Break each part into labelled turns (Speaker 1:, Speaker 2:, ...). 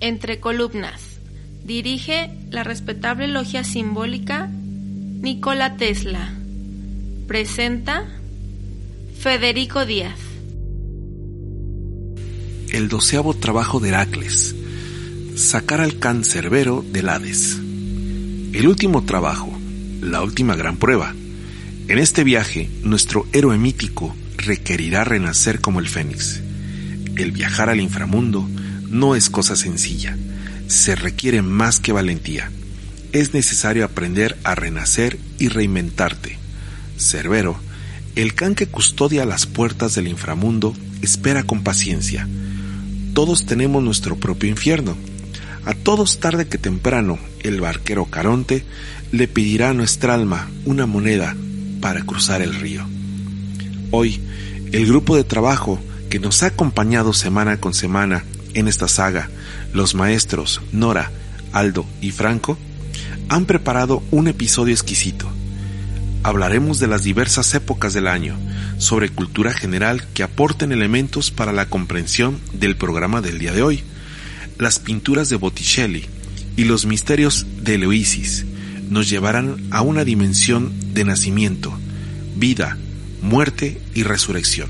Speaker 1: Entre columnas. Dirige la respetable logia simbólica Nikola Tesla. Presenta Federico Díaz.
Speaker 2: El doceavo trabajo de Heracles. Sacar al cancerbero del Hades. El último trabajo, la última gran prueba. En este viaje, nuestro héroe mítico requerirá renacer como el fénix. El viajar al inframundo no es cosa sencilla. Se requiere más que valentía. Es necesario aprender a renacer y reinventarte. Cerbero, el can que custodia las puertas del inframundo, espera con paciencia. Todos tenemos nuestro propio infierno. A todos tarde que temprano, el barquero Caronte le pedirá a nuestra alma una moneda para cruzar el río. Hoy, el grupo de trabajo que nos ha acompañado semana con semana en esta saga, los maestros Nora, Aldo y Franco, han preparado un episodio exquisito. Hablaremos de las diversas épocas del año, sobre cultura general que aporten elementos para la comprensión del programa del día de hoy, las pinturas de Botticelli y los misterios de Eloisis nos llevarán a una dimensión de nacimiento, vida, muerte y resurrección.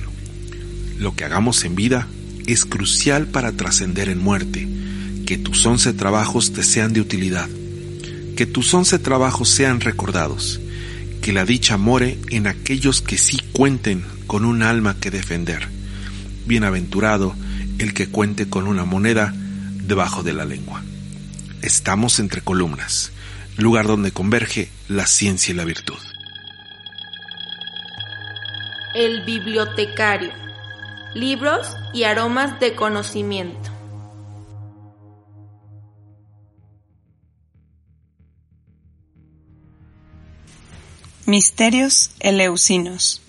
Speaker 2: Lo que hagamos en vida es crucial para trascender en muerte. Que tus once trabajos te sean de utilidad. Que tus once trabajos sean recordados. Que la dicha more en aquellos que sí cuenten con un alma que defender. Bienaventurado el que cuente con una moneda debajo de la lengua. Estamos entre columnas, lugar donde converge la ciencia y la virtud.
Speaker 1: El bibliotecario. Libros y aromas de conocimiento.
Speaker 3: Misterios eleusinos.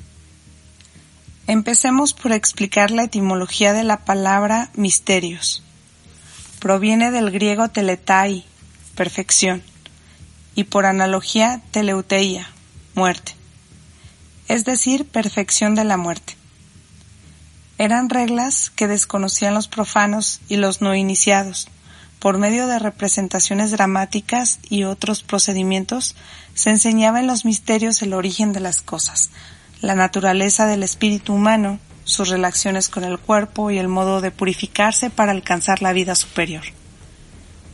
Speaker 3: Empecemos por explicar la etimología de la palabra misterios. Proviene del griego teletai, perfección, y por analogía teleuteia, muerte, es decir, perfección de la muerte. Eran reglas que desconocían los profanos y los no iniciados. Por medio de representaciones dramáticas y otros procedimientos, se enseñaba en los misterios el origen de las cosas, la naturaleza del espíritu humano, sus relaciones con el cuerpo y el modo de purificarse para alcanzar la vida superior.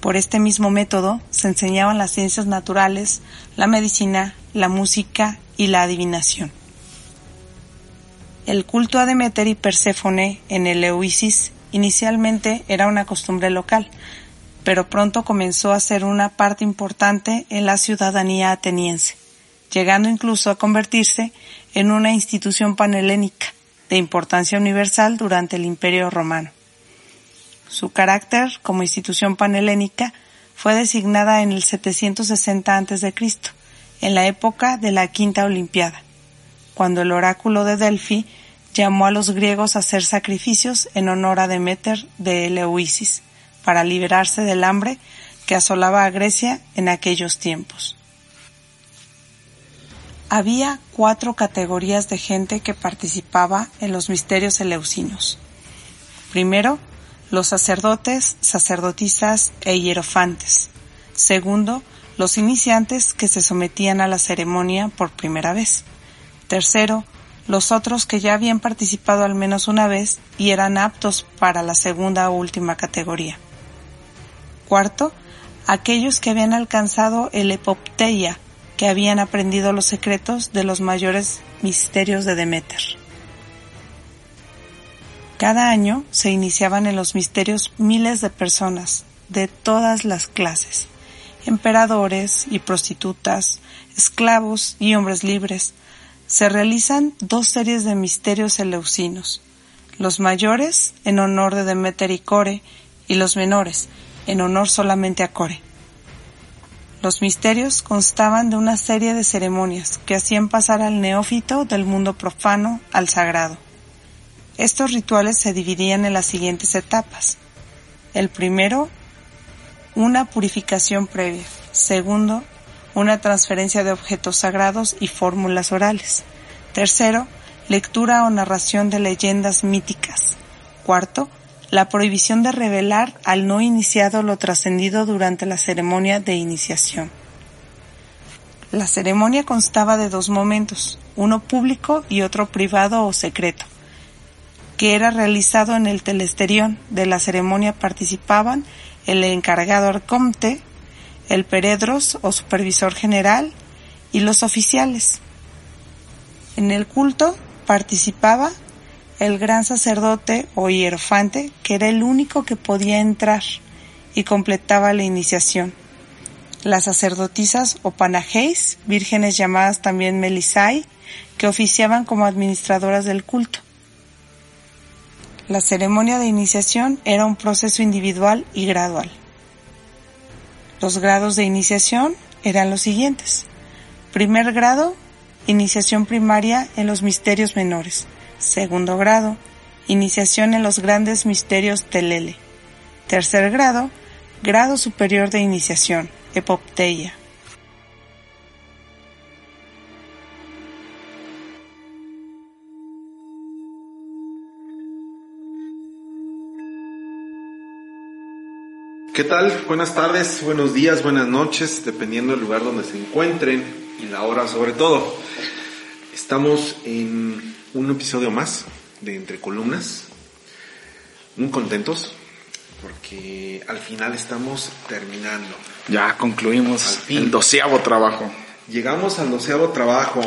Speaker 3: Por este mismo método se enseñaban las ciencias naturales, la medicina, la música y la adivinación. El culto a Demeter y Perséfone en el Euisis inicialmente era una costumbre local, pero pronto comenzó a ser una parte importante en la ciudadanía ateniense, llegando incluso a convertirse en una institución panhelénica de importancia universal durante el Imperio Romano. Su carácter como institución panhelénica fue designada en el 760 a.C., en la época de la Quinta Olimpiada, cuando el oráculo de Delphi llamó a los griegos a hacer sacrificios en honor a Demeter de Eleusis, para liberarse del hambre que asolaba a Grecia en aquellos tiempos. Había cuatro categorías de gente que participaba en los misterios eleusinos. Primero, los sacerdotes, sacerdotisas e hierofantes. Segundo, los iniciantes que se sometían a la ceremonia por primera vez. Tercero, los otros que ya habían participado al menos una vez y eran aptos para la segunda o última categoría. Cuarto, aquellos que habían alcanzado el epopteia, que habían aprendido los secretos de los mayores misterios de Demeter. Cada año se iniciaban en los misterios miles de personas de todas las clases. emperadores y prostitutas, esclavos y hombres libres, se realizan dos series de misterios eleusinos, los mayores en honor de Demeter y Core y los menores en honor solamente a Core. Los misterios constaban de una serie de ceremonias que hacían pasar al neófito del mundo profano al sagrado. Estos rituales se dividían en las siguientes etapas. El primero, una purificación previa. Segundo, una transferencia de objetos sagrados y fórmulas orales. Tercero, lectura o narración de leyendas míticas. Cuarto, la prohibición de revelar al no iniciado lo trascendido durante la ceremonia de iniciación. La ceremonia constaba de dos momentos, uno público y otro privado o secreto, que era realizado en el telesterión. De la ceremonia participaban el encargado arcomte, el peredros o supervisor general y los oficiales. En el culto participaba el gran sacerdote o hierofante, que era el único que podía entrar y completaba la iniciación. Las sacerdotisas o panajeis, vírgenes llamadas también melisai, que oficiaban como administradoras del culto. La ceremonia de iniciación era un proceso individual y gradual. Los grados de iniciación eran los siguientes. Primer grado, iniciación primaria en los misterios menores. Segundo grado, iniciación en los grandes misterios Telele. Tercer grado, grado superior de iniciación, Epopteia.
Speaker 2: ¿Qué tal? Buenas tardes, buenos días, buenas noches, dependiendo del lugar donde se encuentren y la hora sobre todo. Estamos en un episodio más de Entre Columnas. Muy contentos porque al final estamos terminando.
Speaker 4: Ya concluimos el doceavo trabajo.
Speaker 2: Llegamos al doceavo trabajo.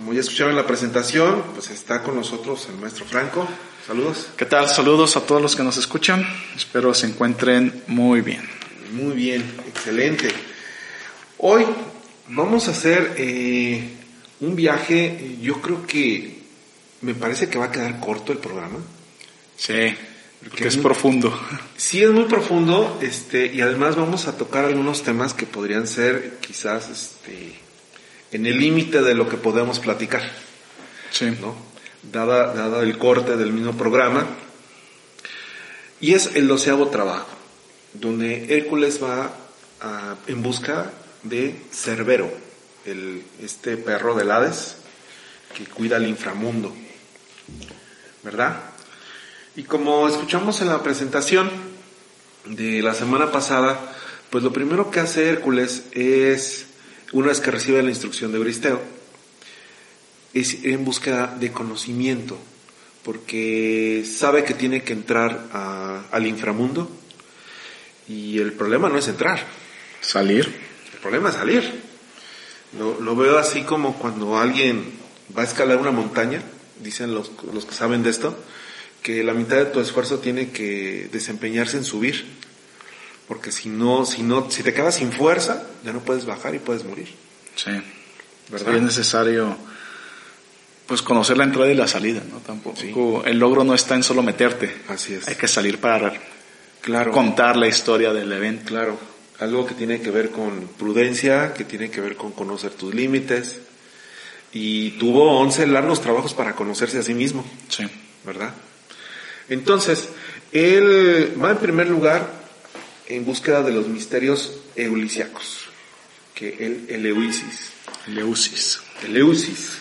Speaker 2: Como ya escucharon en la presentación, pues está con nosotros el maestro Franco. Saludos.
Speaker 4: ¿Qué tal? Saludos a todos los que nos escuchan. Espero se encuentren muy bien.
Speaker 2: Muy bien, excelente. Hoy vamos a hacer eh, un viaje, yo creo que me parece que va a quedar corto el programa.
Speaker 4: Sí, porque es profundo.
Speaker 2: Sí, es muy profundo, este, y además vamos a tocar algunos temas que podrían ser quizás este, en el límite de lo que podemos platicar.
Speaker 4: Sí.
Speaker 2: ¿no? Dada, dada el corte del mismo programa. Y es el doceavo trabajo, donde Hércules va en busca de Cerbero, el, este perro del Hades que cuida el inframundo. ¿verdad? Y como escuchamos en la presentación de la semana pasada, pues lo primero que hace Hércules es, una vez que recibe la instrucción de Euristeo, es ir en búsqueda de conocimiento, porque sabe que tiene que entrar al inframundo y el problema no es entrar.
Speaker 4: Salir.
Speaker 2: El problema es salir. Lo, lo veo así como cuando alguien va a escalar una montaña dicen los, los que saben de esto, que la mitad de tu esfuerzo tiene que desempeñarse en subir. Porque si no, si no, si te quedas sin fuerza, ya no puedes bajar y puedes morir.
Speaker 4: Sí. ¿Verdad? es necesario pues conocer la entrada y la salida, ¿no? Tampoco el logro no está en solo meterte.
Speaker 2: Así es.
Speaker 4: Hay que salir para claro. contar la historia del evento.
Speaker 2: Claro. Algo que tiene que ver con prudencia, que tiene que ver con conocer tus límites, y tuvo 11 largos trabajos para conocerse a sí mismo.
Speaker 4: Sí.
Speaker 2: ¿Verdad? Entonces, él va en primer lugar en búsqueda de los misterios eulisiacos, que el Eleusis.
Speaker 4: Eleusis.
Speaker 2: Eleusis,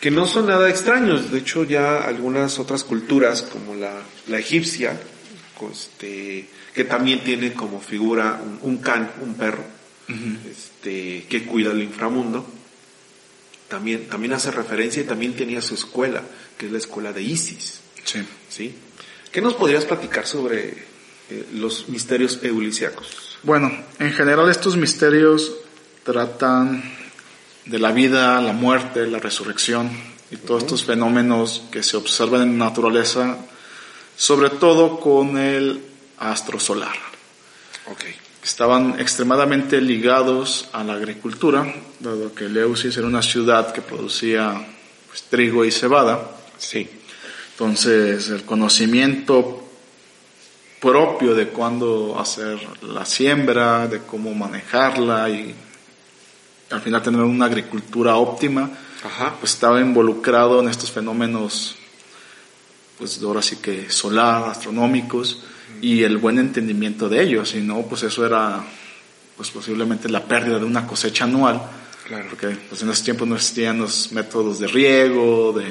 Speaker 2: que no son nada extraños, de hecho ya algunas otras culturas como la, la egipcia, este, que también tiene como figura un, un can, un perro, este, que cuida el inframundo, también, también hace referencia y también tenía su escuela, que es la escuela de Isis.
Speaker 4: Sí.
Speaker 2: ¿Sí? ¿Qué nos podrías platicar sobre eh, los misterios eulisiacos?
Speaker 4: Bueno, en general estos misterios tratan de la vida, la muerte, la resurrección y todos estos fenómenos que se observan en la naturaleza, sobre todo con el astro solar.
Speaker 2: Okay.
Speaker 4: estaban extremadamente ligados a la agricultura, dado que Leusis era una ciudad que producía pues, trigo y cebada.
Speaker 2: Sí.
Speaker 4: Entonces, el conocimiento propio de cuándo hacer la siembra, de cómo manejarla y al final tener una agricultura óptima,
Speaker 2: Ajá.
Speaker 4: pues estaba involucrado en estos fenómenos, pues ahora sí que solar, astronómicos, y el buen entendimiento de ellos, y no, pues eso era pues posiblemente la pérdida de una cosecha anual,
Speaker 2: Claro.
Speaker 4: porque pues en esos tiempos no existían los métodos de riego, de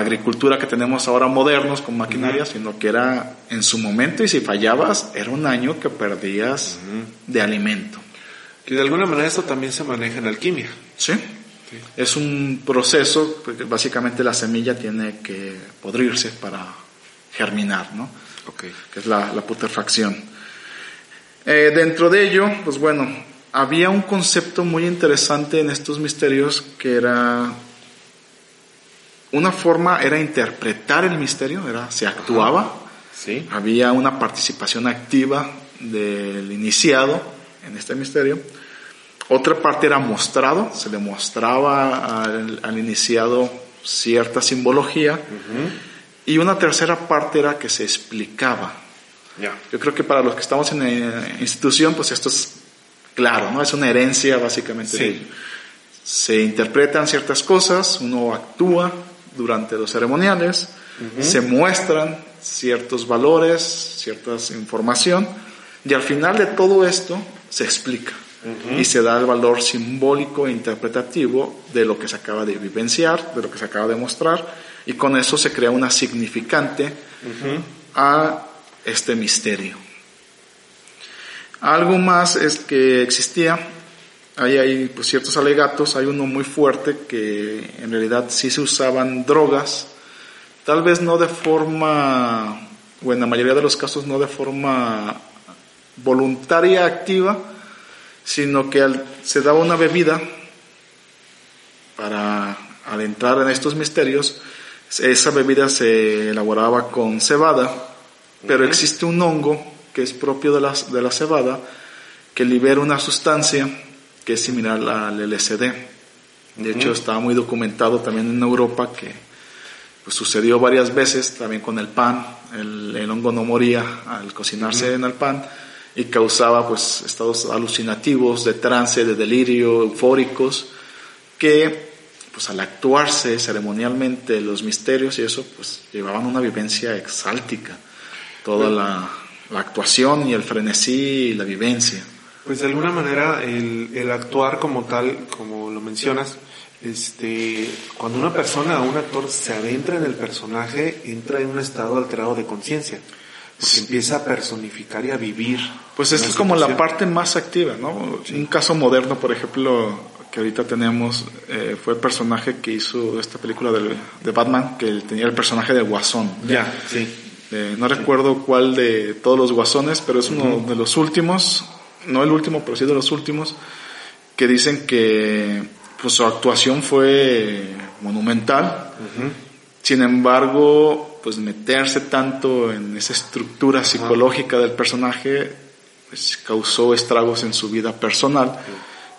Speaker 4: agricultura que tenemos ahora modernos con maquinaria, sino que era en su momento y si fallabas era un año que perdías de alimento.
Speaker 2: Que de alguna manera esto también se maneja en alquimia.
Speaker 4: ¿Sí? Es un proceso, porque básicamente la semilla tiene que podrirse para germinar, ¿no?
Speaker 2: Ok.
Speaker 4: Que es la, la putrefacción. Eh, dentro de ello, pues bueno, había un concepto muy interesante en estos misterios que era una forma era interpretar el misterio, era se actuaba,
Speaker 2: Sí.
Speaker 4: había una participación activa del iniciado en este misterio. Otra parte era mostrado, se le mostraba al, al iniciado cierta simbología. Y una tercera parte era que se explicaba. Yo creo que para los que estamos en la institución, pues esto es claro, ¿no? Es una herencia básicamente.
Speaker 2: Sí.
Speaker 4: de ello. Se interpretan ciertas cosas, uno actúa durante los ceremoniales, se muestran ciertos valores, cierta información, y al final de todo esto se explica. Y se da el valor simbólico e interpretativo de lo que se acaba de vivenciar, de lo que se acaba de mostrar, y con eso se crea una significante a este misterio. Algo más es que existía, ahí hay pues, ciertos alegatos, hay uno muy fuerte que en realidad sí se usaban drogas, tal vez no de forma, o en la mayoría de los casos no de forma voluntaria activa, sino que se daba una bebida para al entrar en estos misterios, esa bebida se elaboraba con cebada, pero existe un hongo que es propio de la, de la cebada que libera una sustancia que es similar al LSD. De hecho, está muy documentado también en Europa que pues, sucedió varias veces también con el pan. El, el hongo no moría al cocinarse en el pan y causaba pues estados alucinativos, de trance, de delirio, eufóricos, que pues al actuarse ceremonialmente los misterios y eso, pues llevaban una vivencia exáltica. Toda la, la actuación y el frenesí y la vivencia.
Speaker 2: Pues de alguna manera el, el actuar como tal, como lo mencionas, este, cuando una persona o un actor se adentra en el personaje, entra en un estado alterado de conciencia, porque empieza a personificar y a vivir.
Speaker 4: Pues esta es como la parte más activa, ¿no? Un caso moderno, por ejemplo, que ahorita tenemos, eh, fue el personaje que hizo esta película del- de Batman, que tenía el personaje de Guasón.
Speaker 2: Ya, sí.
Speaker 4: Eh, no recuerdo cuál de todos los guasones, pero es uno de los últimos, no el último, pero sí de los últimos, que dicen que pues, su actuación fue monumental. Sin embargo, pues meterse tanto en esa estructura psicológica del personaje pues, causó estragos en su vida personal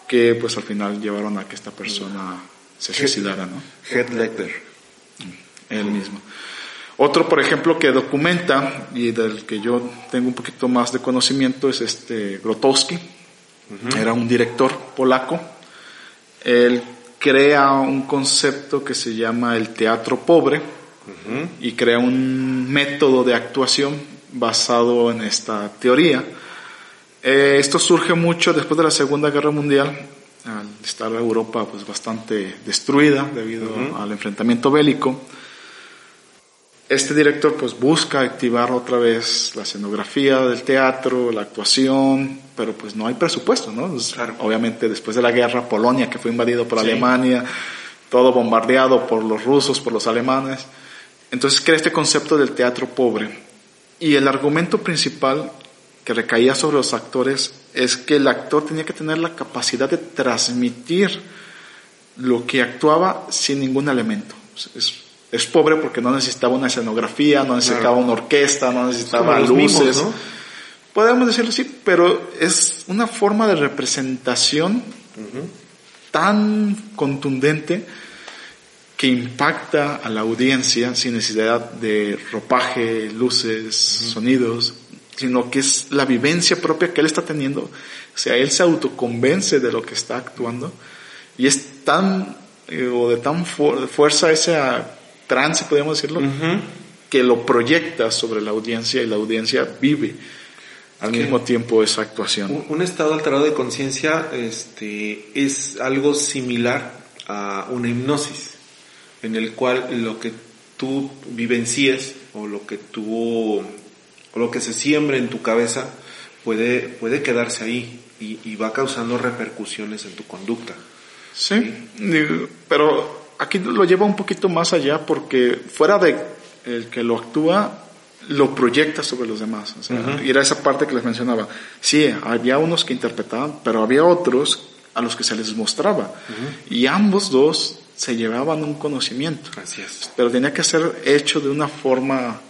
Speaker 4: que pues al final llevaron a que esta persona se suicidara, ¿no?
Speaker 2: Heath Ledger.
Speaker 4: él mismo. Otro, por ejemplo, que documenta y del que yo tengo un poquito más de conocimiento es este Grotowski. Era un director polaco. Él crea un concepto que se llama el teatro pobre y crea un método de actuación basado en esta teoría. Eh, esto surge mucho después de la Segunda Guerra Mundial, al estar Europa pues bastante destruida debido al enfrentamiento bélico. Este director pues busca activar otra vez la escenografía del teatro, la actuación, pero pues no hay presupuesto, ¿no? Pues,
Speaker 2: Claro.
Speaker 4: Obviamente después de la guerra, Polonia que fue invadido por
Speaker 2: Sí.
Speaker 4: Alemania, todo bombardeado por los rusos, por los alemanes. Entonces crea este concepto del teatro pobre. Y el argumento principal que recaía sobre los actores es que el actor tenía que tener la capacidad de transmitir lo que actuaba sin ningún elemento. Es, es pobre porque no necesitaba una escenografía, no necesitaba
Speaker 2: Claro.
Speaker 4: una orquesta, no necesitaba luces.
Speaker 2: ¿no?
Speaker 4: Podemos decirlo así, pero es una forma de representación tan contundente que impacta a la audiencia sin necesidad de ropaje, luces, sonidos, sino que es la vivencia propia que él está teniendo. O sea, él se autoconvence de lo que está actuando y es tan, eh, o de tan fuerza ese trance, podemos decirlo, que lo proyecta sobre la audiencia y la audiencia vive al mismo tiempo esa actuación.
Speaker 2: Un, estado alterado de conciencia este, es algo similar a una hipnosis, en el cual lo que tú vivencies o lo que tú o lo que se siembra en tu cabeza puede, puede quedarse ahí y, va causando repercusiones en tu conducta.
Speaker 4: Sí, pero aquí lo lleva un poquito más allá porque fuera de el que lo actúa, lo proyecta sobre los demás. Y era esa parte que les mencionaba. Sí, había unos que interpretaban, pero había otros a los que se les mostraba. Y ambos dos se llevaban un conocimiento.
Speaker 2: Así es.
Speaker 4: Pero tenía que ser hecho de una forma,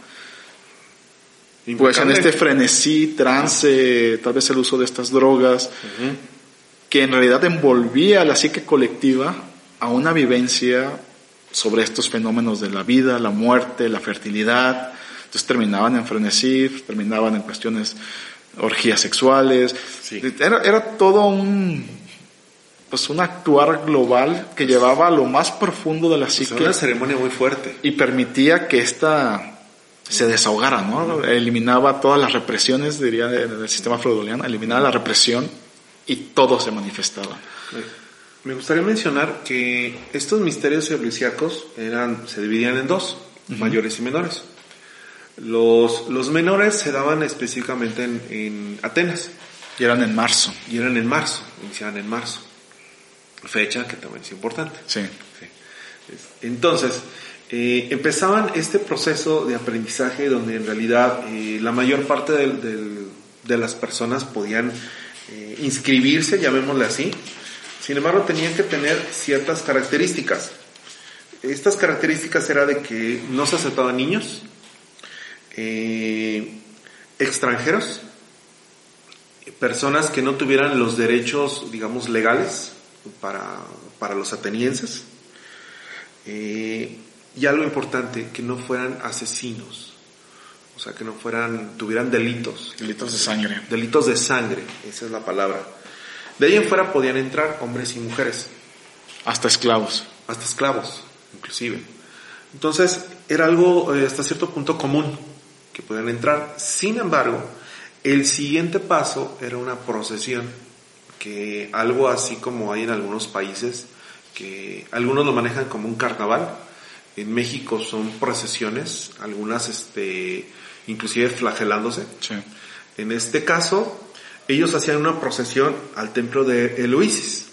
Speaker 4: pues en este frenesí, trance, tal vez el uso de estas drogas, que en realidad envolvía a la psique colectiva a una vivencia sobre estos fenómenos de la vida, la muerte, la fertilidad. Entonces terminaban en frenesí, terminaban en cuestiones, orgías sexuales. Era, era todo un, pues un actuar global que llevaba a lo más profundo de la pues psique.
Speaker 2: una ceremonia muy fuerte.
Speaker 4: Y permitía que esta se desahogara, ¿no? Eliminaba todas las represiones, diría, del sistema freudoliano, eliminaba la represión y todo se manifestaba.
Speaker 2: Me gustaría mencionar que estos misterios eulisiacos eran, se dividían en dos, mayores y menores. Los, los menores se daban específicamente en, Atenas.
Speaker 4: Y eran en marzo.
Speaker 2: Y eran en marzo, iniciaban en marzo. Fecha que también es importante.
Speaker 4: Sí.
Speaker 2: Entonces, eh, empezaban este proceso de aprendizaje donde en realidad eh, la mayor parte de las personas podían eh, inscribirse, llamémosle así. Sin embargo, tenían que tener ciertas características. Estas características era de que no se aceptaban niños, eh, extranjeros, personas que no tuvieran los derechos, digamos, legales para, para los atenienses. Eh, y algo importante, que no fueran asesinos. O sea, que no fueran, tuvieran delitos.
Speaker 4: Delitos de sangre.
Speaker 2: Delitos de sangre, esa es la palabra. De ahí en fuera podían entrar hombres y mujeres.
Speaker 4: Hasta esclavos.
Speaker 2: Hasta esclavos, inclusive. Entonces, era algo eh, hasta cierto punto común que podían entrar. Sin embargo, el siguiente paso era una procesión, que algo así como hay en algunos países, que algunos lo manejan como un carnaval. En México son procesiones, algunas este, inclusive flagelándose. En este caso, ellos hacían una procesión al templo de Eloisis,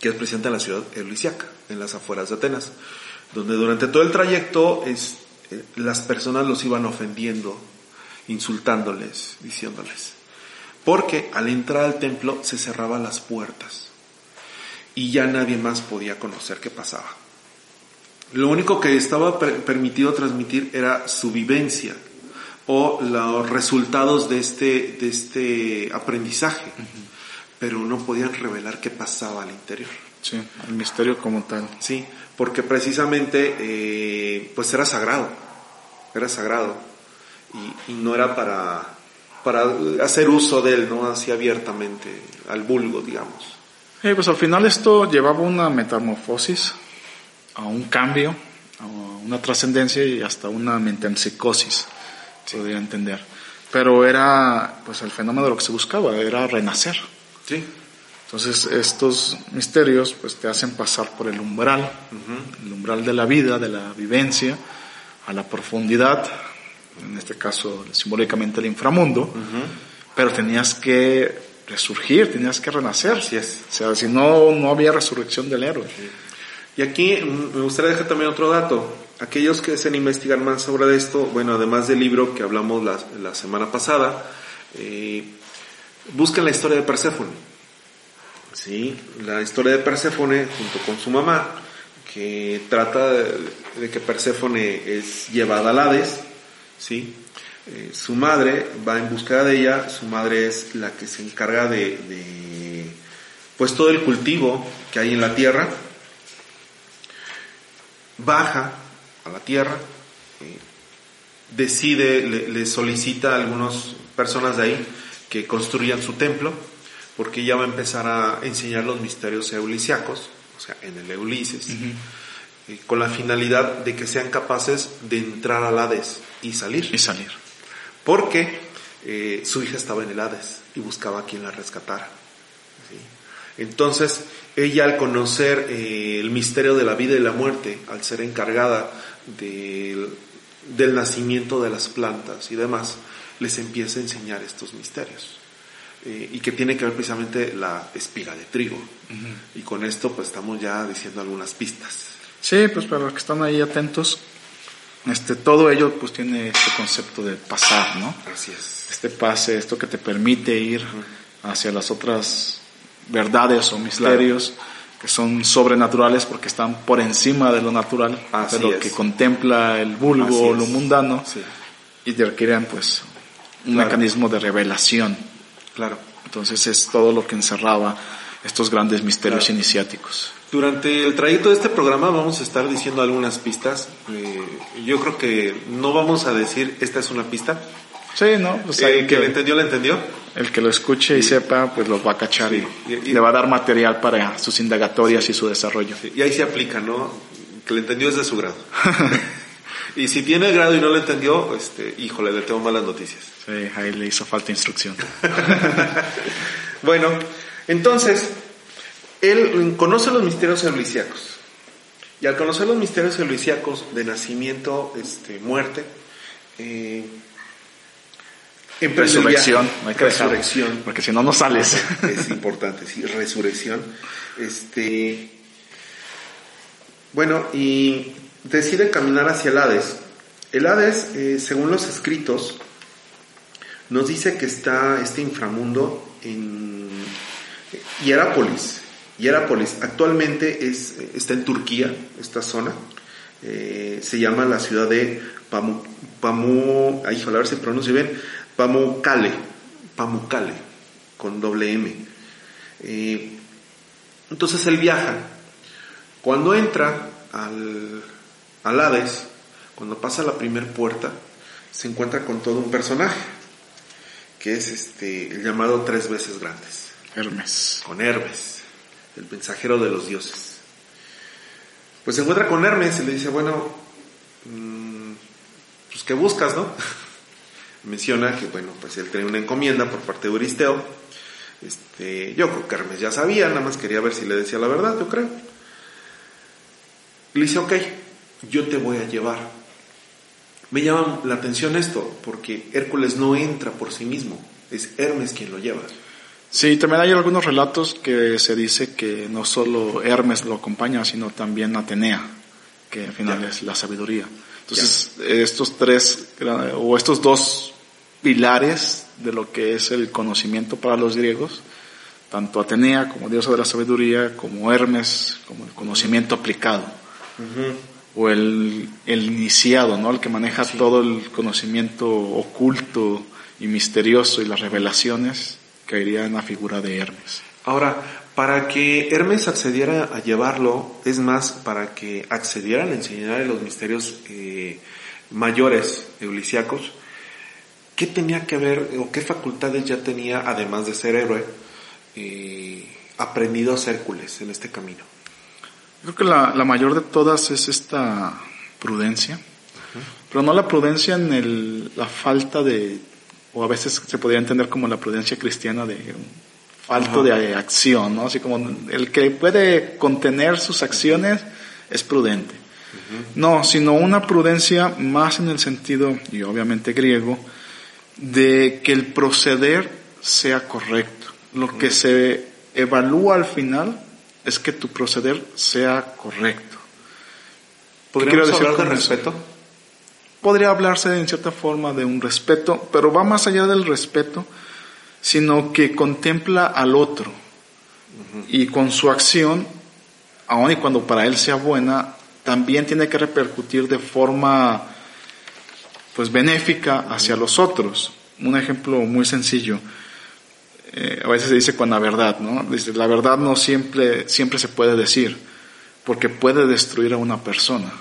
Speaker 2: que es presente en la ciudad eloisiaca, en las afueras de Atenas, donde durante todo el trayecto eh, las personas los iban ofendiendo, insultándoles, diciéndoles. Porque al entrar al templo se cerraban las puertas y ya nadie más podía conocer qué pasaba. Lo único que estaba permitido transmitir era su vivencia, o los resultados de este, de este aprendizaje, pero no podían revelar qué pasaba al interior.
Speaker 4: Sí, el misterio como tal.
Speaker 2: Sí, porque precisamente eh, pues era sagrado, era sagrado y, no era para, para hacer uso de él, ¿no? Así abiertamente, al vulgo, digamos.
Speaker 4: Sí, pues al final esto llevaba una metamorfosis, a un cambio, a una trascendencia y hasta una metempsicosis podría entender. Pero era, pues el fenómeno de lo que se buscaba, era renacer.
Speaker 2: Sí.
Speaker 4: Entonces estos misterios pues te hacen pasar por el umbral, el umbral de la vida, de la vivencia, a la profundidad, en este caso simbólicamente el inframundo, pero tenías que resurgir, tenías que renacer.
Speaker 2: Así es.
Speaker 4: O sea, si no, no había resurrección del héroe.
Speaker 2: Y aquí me gustaría dejar también otro dato aquellos que deseen investigar más sobre esto, bueno, además del libro que hablamos la, semana pasada, eh, busquen la historia de Perséfone. Sí, la historia de Perséfone junto con su mamá, que trata de, que Perséfone es llevada al Hades, sí. Eh, su madre va en busca de ella, su madre es la que se encarga de pues todo el cultivo que hay en la tierra, baja a la tierra, eh, decide, le, solicita a algunas personas de ahí que construyan su templo, porque ella va a empezar a enseñar los misterios eulisiacos, o sea, en el Eulises, eh, con la finalidad de que sean capaces de entrar al Hades y salir.
Speaker 4: Y salir.
Speaker 2: Porque eh, su hija estaba en el Hades y buscaba a quien la rescatara. Entonces, ella al conocer eh, el misterio de la vida y la muerte, al ser encargada del, del nacimiento de las plantas y demás, les empieza a enseñar estos misterios. Eh, y que tiene que ver precisamente la espiga de trigo. Y con esto pues estamos ya diciendo algunas pistas.
Speaker 4: Sí, pues para los que están ahí atentos, este, todo ello pues tiene este concepto de pasar, ¿no?
Speaker 2: Así es.
Speaker 4: Este pase, esto que te permite ir hacia las otras verdades o misterios que son sobrenaturales porque están por encima de lo natural, de lo que contempla el vulgo o lo mundano y requieren pues un mecanismo de revelación.
Speaker 2: Claro.
Speaker 4: Entonces es todo lo que encerraba estos grandes misterios iniciáticos.
Speaker 2: Durante el trayecto de este programa vamos a estar diciendo algunas pistas. Eh, yo creo que no vamos a decir esta es una pista,
Speaker 4: Sí, ¿no?
Speaker 2: Pues el que lo entendió, lo entendió.
Speaker 4: El que lo escuche y sepa, pues lo va a cachar y, le va a dar material para sus indagatorias y su desarrollo.
Speaker 2: Y ahí se aplica, ¿no? Que lo entendió es de su grado. y si tiene grado y no lo entendió, este, híjole, le tengo malas noticias.
Speaker 4: Sí, ahí le hizo falta instrucción.
Speaker 2: bueno, entonces, él conoce los misterios eulisiacos. Y al conocer los misterios eulisiacos de nacimiento, este, muerte, eh,
Speaker 4: resurrección,
Speaker 2: no hay que resurrección,
Speaker 4: porque si no no sales.
Speaker 2: Es importante, sí, resurrección. Este, bueno, y decide caminar hacia el Hades. El Hades, eh, según los escritos, nos dice que está este inframundo en Hierápolis. Hierápolis actualmente es, está en Turquía, esta zona. Eh, se llama la ciudad de Pamu, Pamu, ay, a ver si pronuncio bien, Pamukkale, Pamukkale, con doble M. Eh, entonces él viaja. Cuando entra al, al Hades, cuando pasa la primera puerta, se encuentra con todo un personaje, que es este, el llamado tres veces grandes.
Speaker 4: Hermes.
Speaker 2: Con Hermes, el mensajero de los dioses. Pues se encuentra con Hermes y le dice, bueno, mm, pues ¿qué buscas, no? menciona que, bueno, pues él tenía una encomienda por parte de Euristeo. Este, yo creo que Hermes ya sabía, nada más quería ver si le decía la verdad, yo creo. Le dice, ok, yo te voy a llevar. Me llama la atención esto, porque Hércules no entra por sí mismo, es Hermes quien lo lleva.
Speaker 4: Sí, también hay algunos relatos que se dice que no solo Hermes lo acompaña, sino también Atenea, que al final es la sabiduría. Entonces, estos tres, o estos dos pilares de lo que es el conocimiento para los griegos, tanto Atenea como diosa de la sabiduría, como Hermes, como el conocimiento aplicado, o el, el, iniciado, ¿no? El que maneja todo el conocimiento oculto y misterioso y las revelaciones, caería en la figura de Hermes.
Speaker 2: Ahora, para que Hermes accediera a llevarlo, es más, para que accediera a enseñar los misterios eh, mayores eulisiacos, ¿qué tenía que ver o qué facultades ya tenía, además de ser héroe, eh, aprendido a Hércules en este camino?
Speaker 4: Creo que la, mayor de todas es esta prudencia, pero no la prudencia en el, la falta de, o a veces se podría entender como la prudencia cristiana de falto de acción, ¿no? Así como el que puede contener sus acciones es prudente. No, sino una prudencia más en el sentido, y obviamente griego, de que el proceder sea correcto. Lo que se evalúa al final es que tu proceder sea correcto.
Speaker 2: ¿Podríamos hablar de respeto?
Speaker 4: Podría hablarse en cierta forma de un respeto, pero va más allá del respeto sino que contempla al otro y con su acción, aun y cuando para él sea buena, también tiene que repercutir de forma pues benéfica hacia los otros. Un ejemplo muy sencillo. Eh, a veces se dice con la verdad, ¿no? Dice, la verdad no siempre, siempre se puede decir, porque puede destruir a una persona.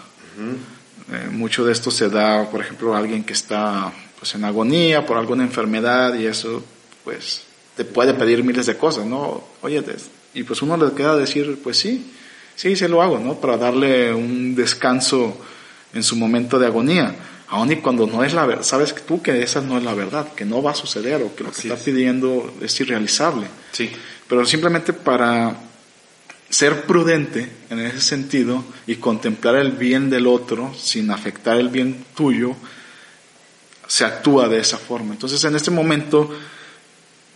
Speaker 4: Eh, mucho de esto se da, por ejemplo, a alguien que está pues, en agonía por alguna enfermedad y eso, pues, te puede pedir miles de cosas, ¿no? Oye, y pues uno le queda decir, pues sí, sí, se lo hago, ¿no? Para darle un descanso en su momento de agonía. Aún y cuando no es la verdad, sabes que tú que esa no es la verdad, que no va a suceder o que lo que está pidiendo es irrealizable.
Speaker 2: Sí.
Speaker 4: Pero simplemente para ser prudente en ese sentido y contemplar el bien del otro sin afectar el bien tuyo, se actúa de esa forma. Entonces en este momento,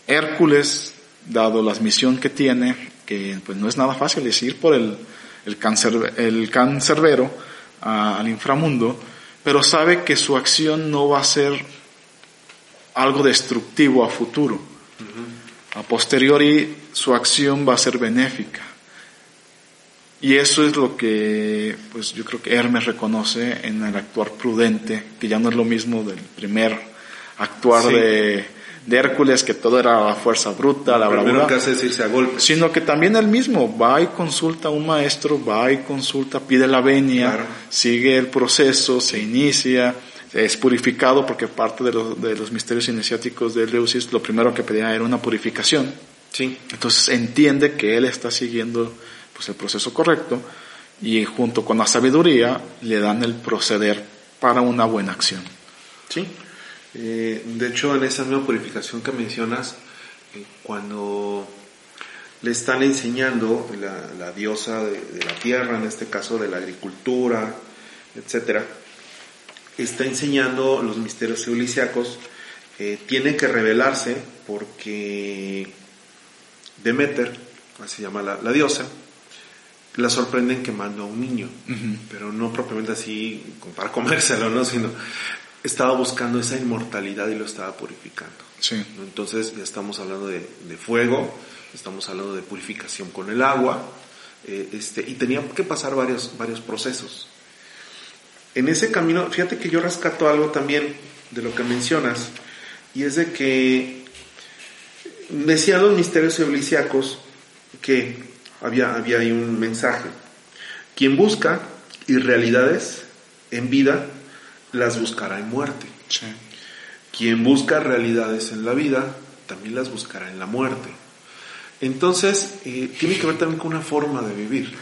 Speaker 4: Hércules, dado la misión que tiene, que pues no es nada fácil, es ir por el, el, cáncer, el cancerbero al inframundo, pero sabe que su acción no va a ser algo destructivo a futuro. A posteriori su acción va a ser benéfica. Y eso es lo que, pues yo creo que Hermes reconoce en el actuar prudente, que ya no es lo mismo del primer actuar de, de, Hércules, que todo era la fuerza bruta, la bravura.
Speaker 2: que es irse a golpe.
Speaker 4: Sino que también él mismo va y consulta a un maestro, va y consulta, pide la venia, sigue el proceso, se inicia, es purificado porque parte de los, de los misterios iniciáticos de Eleusis, lo primero que pedía era una purificación.
Speaker 2: Sí.
Speaker 4: Entonces entiende que él está siguiendo pues, el proceso correcto y junto con la sabiduría le dan el proceder para una buena acción.
Speaker 2: Sí. Eh, de hecho, en esa nueva purificación que mencionas, eh, cuando le están enseñando la, diosa de, la tierra, en este caso de la agricultura, etcétera, está enseñando los misterios eulisiacos, eh, tiene que revelarse porque Demeter, así se llama la diosa, la sorprenden quemando a un niño, pero no propiamente así para comérselo, ¿no? Sino estaba buscando esa inmortalidad y lo estaba purificando.
Speaker 4: Sí.
Speaker 2: Entonces ya estamos hablando de, fuego, estamos hablando de purificación con el agua, eh, este, y tenía que pasar varios, varios procesos. En ese camino, fíjate que yo rescato algo también de lo que mencionas, y es de que decían los misterios eulisiacos que había, había ahí un mensaje. Quien busca irrealidades en vida, las buscará en muerte. Quien busca realidades en la vida, también las buscará en la muerte. Entonces, eh, tiene que ver también con una forma de vivir.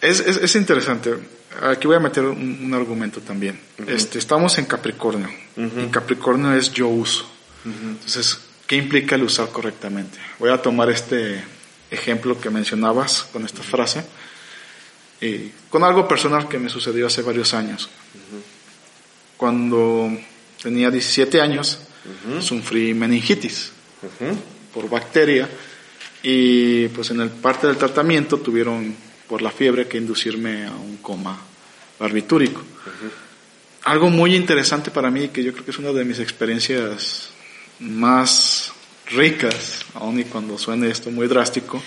Speaker 4: Es, es, interesante. Aquí voy a meter un, argumento también. este, estamos en Capricornio. Y Capricornio es yo uso. Entonces, ¿qué implica el usar correctamente? Voy a tomar este, ejemplo que mencionabas con esta frase, y con algo personal que me sucedió hace varios años. Cuando tenía 17 años, sufrí meningitis por bacteria y pues en el parte del tratamiento tuvieron por la fiebre que inducirme a un coma barbitúrico. Algo muy interesante para mí, que yo creo que es una de mis experiencias más ricas, aun y cuando suene esto muy drástico,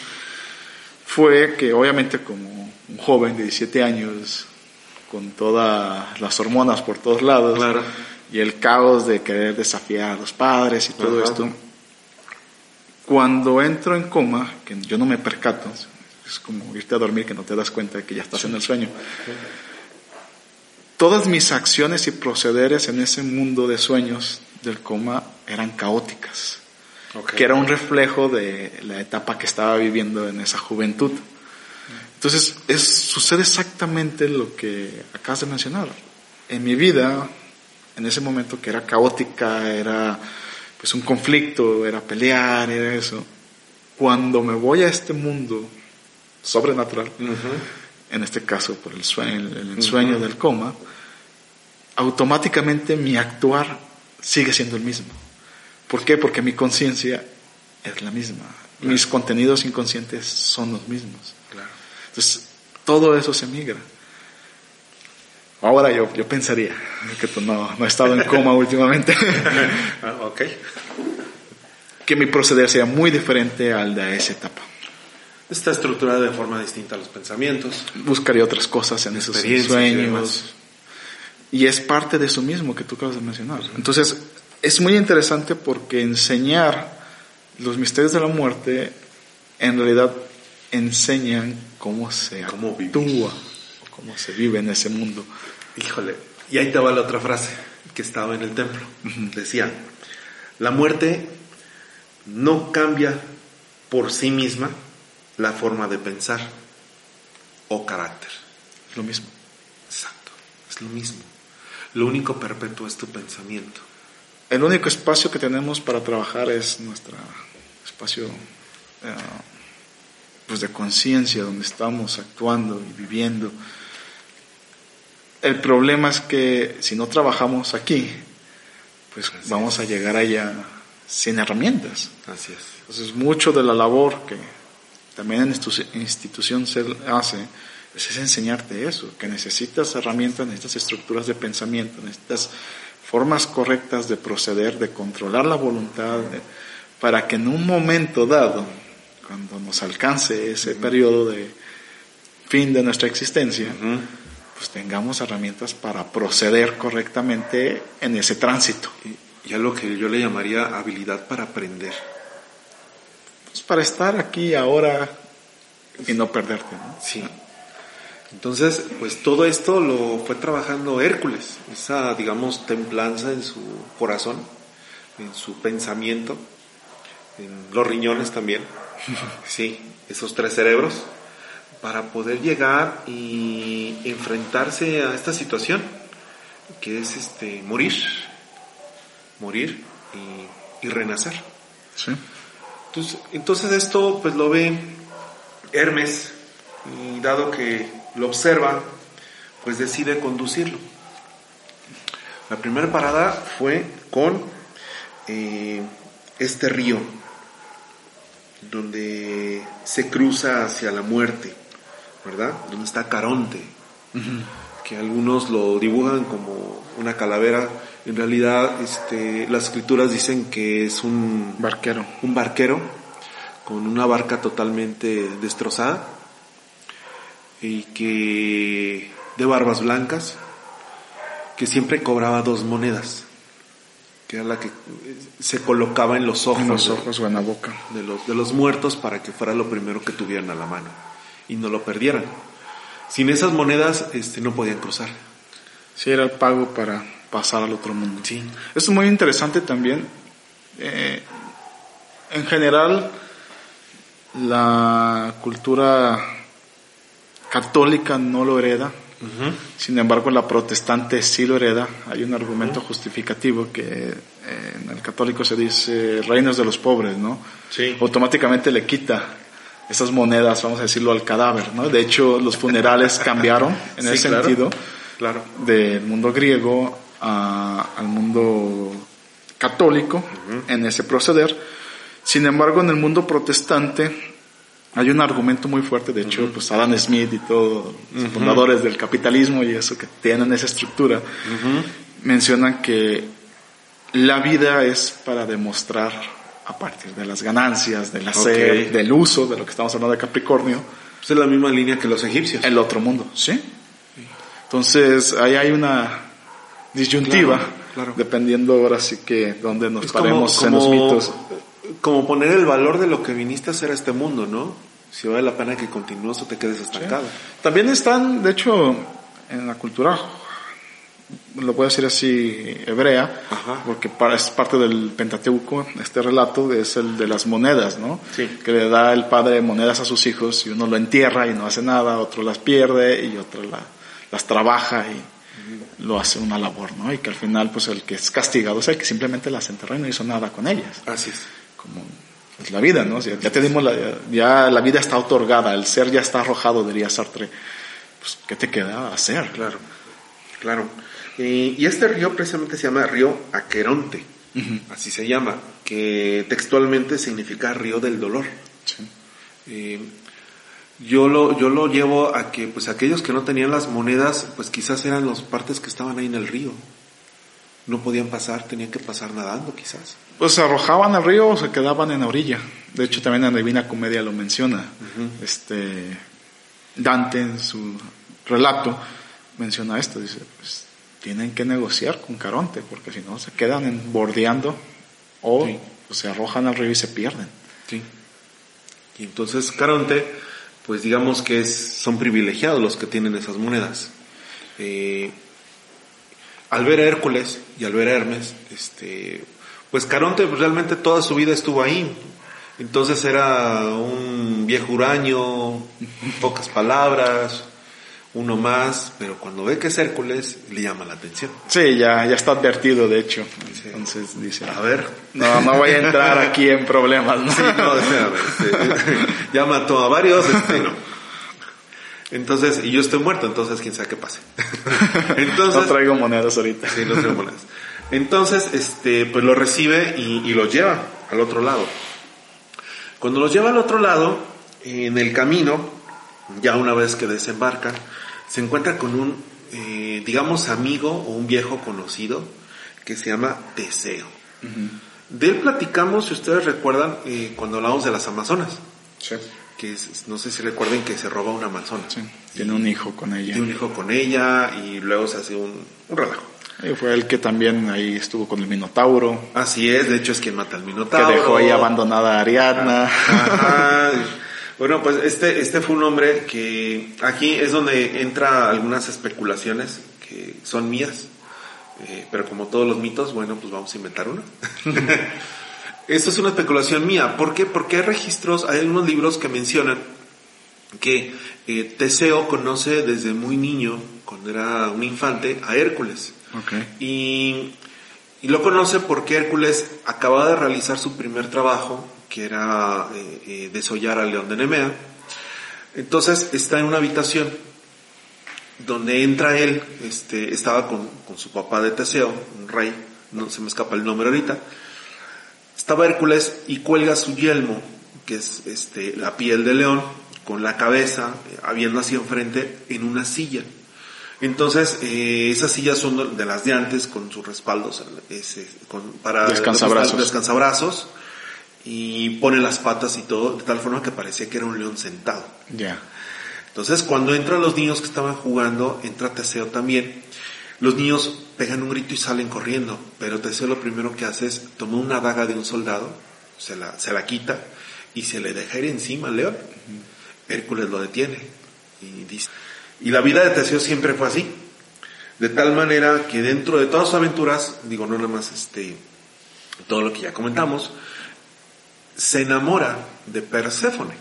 Speaker 4: fue que obviamente como un joven de 17 años, con todas las hormonas por todos lados, y el caos de querer desafiar a los padres y todo esto, cuando entro en coma, que yo no me percato, es como irte a dormir que no te das cuenta de que ya estás en el sueño. Todas mis acciones y procederes en ese mundo de sueños del coma eran caóticas que era un reflejo de la etapa que estaba viviendo en esa juventud. Entonces, es, sucede exactamente lo que acabas de mencionar. En mi vida, en ese momento que era caótica, era pues un conflicto, era pelear, era eso. Cuando me voy a este mundo sobrenatural, en este caso por el sueño, el sueño del coma, automáticamente mi actuar sigue siendo el mismo. ¿Por qué? Porque mi conciencia es la misma. Mis contenidos inconscientes son los mismos. Entonces, todo eso se migra. Ahora yo, yo pensaría que no, no he estado en coma últimamente.
Speaker 2: ah, ok.
Speaker 4: Que mi proceder sea muy diferente al de esa etapa.
Speaker 2: Está estructurada de forma distinta a los pensamientos.
Speaker 4: Buscaría otras cosas en esos sueños. Y es parte de eso mismo que tú acabas de mencionar. Entonces, es muy interesante porque enseñar los misterios de la muerte en realidad enseñan cómo se
Speaker 2: Cómo
Speaker 4: actúa cómo se vive en ese mundo.
Speaker 2: Híjole, y ahí te va la otra frase que estaba en el templo. Decía, la muerte no cambia por sí misma la forma de pensar o carácter.
Speaker 4: Es lo mismo.
Speaker 2: Exacto, es lo mismo. Lo único perpetuo es tu pensamiento.
Speaker 4: El único espacio que tenemos para trabajar es nuestro espacio eh, pues de conciencia, donde estamos actuando y viviendo. El problema es que si no trabajamos aquí, pues
Speaker 2: Así
Speaker 4: vamos a llegar allá sin herramientas.
Speaker 2: Así es.
Speaker 4: Entonces, mucho de la labor que también en tu institución se hace es enseñarte eso, que necesitas herramientas, necesitas estructuras de pensamiento, necesitas formas correctas de proceder, de controlar la voluntad, para que en un momento dado, cuando nos alcance ese periodo de fin de nuestra existencia, pues tengamos herramientas para proceder correctamente en ese tránsito.
Speaker 2: Y, y algo que yo le llamaría habilidad para aprender.
Speaker 4: Pues para estar aquí ahora y no perderte. ¿no?
Speaker 2: Sí. Entonces, pues todo esto lo fue trabajando Hércules, esa, digamos, templanza en su corazón, en su pensamiento, en los riñones también, sí, esos tres cerebros, para poder llegar y enfrentarse a esta situación, que es este, morir, morir y, y renacer.
Speaker 4: Sí.
Speaker 2: Entonces, entonces esto pues lo ve Hermes y dado que lo observa, pues decide conducirlo. La primera parada fue con eh, este río, donde se cruza hacia la muerte, ¿verdad? Donde está Caronte, que algunos lo dibujan como una calavera. En realidad, este, las escrituras dicen que es un
Speaker 4: Barquero.
Speaker 2: un barquero con una barca totalmente destrozada y que de barbas blancas que siempre cobraba dos monedas que era la que eh, se colocaba en los ojos,
Speaker 4: En los
Speaker 2: de-
Speaker 4: ojos o en la boca.
Speaker 2: de los, de los muertos para que fuera lo primero que tuvieran a la mano y no lo perdieran. Sin esas monedas este, no podían cruzar.
Speaker 4: Sí, era el pago para pasar al otro mundo. Sí. Esto es muy interesante también. Eh, en general, la cultura católica no lo hereda. Sin embargo, la protestante sí lo hereda. Hay un argumento justificativo que eh, en el católico se dice reinos de los pobres, ¿no?
Speaker 2: Sí.
Speaker 4: Automáticamente le quita esas monedas, vamos a decirlo, al cadáver, ¿no? De hecho, los funerales cambiaron en
Speaker 2: Sí,
Speaker 4: ese
Speaker 2: claro.
Speaker 4: sentido
Speaker 2: Claro.
Speaker 4: del mundo griego a- al mundo católico en ese proceder. Sin embargo, en el mundo protestante hay un argumento muy fuerte, de hecho, pues Adam Smith y todos los fundadores del capitalismo y eso que tienen esa estructura, mencionan que la vida es para demostrar a partir de las ganancias, del hacer,
Speaker 2: Ok.
Speaker 4: del uso, de lo que estamos hablando de Capricornio,
Speaker 2: Pues es la misma línea que los egipcios.
Speaker 4: el otro mundo, ¿sí? Entonces, ahí hay una disyuntiva,
Speaker 2: Claro, claro.
Speaker 4: dependiendo ahora sí que dónde nos
Speaker 2: Es como,
Speaker 4: paremos en los mitos.
Speaker 2: Como poner el valor de lo que viniste a hacer a este mundo, ¿no? Si vale la pena que continúes o te quedes estancado.
Speaker 4: También están, de hecho, en la cultura, lo puedo decir así, hebrea,
Speaker 2: Ajá.
Speaker 4: porque para- es parte del Pentateuco, este relato es el de las monedas, ¿no?
Speaker 2: Sí.
Speaker 4: Que le da el padre monedas a sus hijos y uno lo entierra y no hace nada, otro las pierde y otro la- las trabaja y lo hace una labor, ¿no? Y que al final, pues el que es castigado es el que simplemente las enterró y no hizo nada con ellas
Speaker 2: Así es.
Speaker 4: Como es la vida, ¿no? O sea, ya te dimos la, ya la vida está otorgada, el ser ya está arrojado, diría Sartre. Pues, ¿qué te queda hacer?
Speaker 2: Claro, claro. Y, y este río precisamente se llama río Aqueronte, así se llama, que textualmente significa río del dolor.
Speaker 4: Sí.
Speaker 2: Eh, yo lo, yo lo llevo a que pues aquellos que no tenían las monedas, pues quizás eran los partes que estaban ahí en el río. No podían pasar, tenían que pasar nadando quizás.
Speaker 4: Pues se arrojaban al río o se quedaban en la orilla. De hecho, también en la Divina Comedia lo menciona. Este, Dante en su relato menciona esto, dice, pues, tienen que negociar con Caronte, porque si no se quedan en, bordeando o se arrojan al río y se pierden.
Speaker 2: Sí. Y entonces Caronte, pues digamos que es, son privilegiados los que tienen esas monedas. Eh, al ver a Hércules y al ver a Hermes, este, pues Caronte realmente toda su vida estuvo ahí. Entonces era un viejo huraño, pocas palabras, uno más, pero cuando ve que es Hércules, le llama la atención.
Speaker 4: Sí, ya, ya está advertido, de hecho. Entonces dice, a ver, no, no voy a entrar aquí en problemas. ¿no? Sí, no,
Speaker 2: este, ya mató a varios, este, no. Entonces, y yo estoy muerto, entonces quién sabe qué pase.
Speaker 4: entonces, no traigo monedas ahorita.
Speaker 2: Sí, no traigo monedas. Entonces, este, pues lo recibe y, y lo lleva al otro lado. Cuando los lleva al otro lado, en el camino, ya una vez que desembarcan, se encuentra con un, eh, digamos, amigo o un viejo conocido que se llama Teseo. De él platicamos, si ustedes recuerdan, eh, cuando hablamos de las Amazonas. Sí. Que no sé si recuerden que se roba una amazona. Sí.
Speaker 4: Tiene un hijo con ella.
Speaker 2: Tiene un hijo con ella y luego se hace un, relajo.
Speaker 4: Y fue el que también ahí estuvo con el Minotauro.
Speaker 2: Así es, de hecho es quien mata al Minotauro.
Speaker 4: Que dejó ahí abandonada a Ariadna. Ajá.
Speaker 2: Bueno, pues este, este fue un hombre que aquí es donde entra algunas especulaciones que son mías, eh, pero como todos los mitos, bueno, pues vamos a inventar una. Esto es una especulación mía. ¿Por qué? Porque hay registros, hay algunos libros que mencionan que eh, Teseo conoce desde muy niño, cuando era un infante, a Hércules. Y, y lo conoce porque Hércules acababa de realizar su primer trabajo que era eh, eh, desollar al león de Nemea. Entonces está en una habitación donde entra él, este, estaba con, su papá de Teseo, un rey, no se me escapa el nombre ahorita. Estaba Hércules y cuelga su yelmo, que es este, la piel de león, con la cabeza, eh, habiendo así enfrente, en una silla. Entonces, eh, esas sillas son de las de antes, con sus respaldos ese, con, para
Speaker 4: descansabrazos.
Speaker 2: descansabrazos y pone las patas y todo, de tal forma que parecía que era un león sentado.
Speaker 4: Ya.
Speaker 2: Entonces, cuando entran los niños que estaban jugando, entra Teseo también. Los niños pegan un grito y salen corriendo, pero Teseo lo primero que hace es tomar una daga de un soldado, se la, se la quita y se le deja ir encima al león. Hércules lo detiene y dice, y la vida de Teseo siempre fue así, de tal manera que dentro de todas sus aventuras, digo no nada más este, todo lo que ya comentamos, se enamora de Perséfone.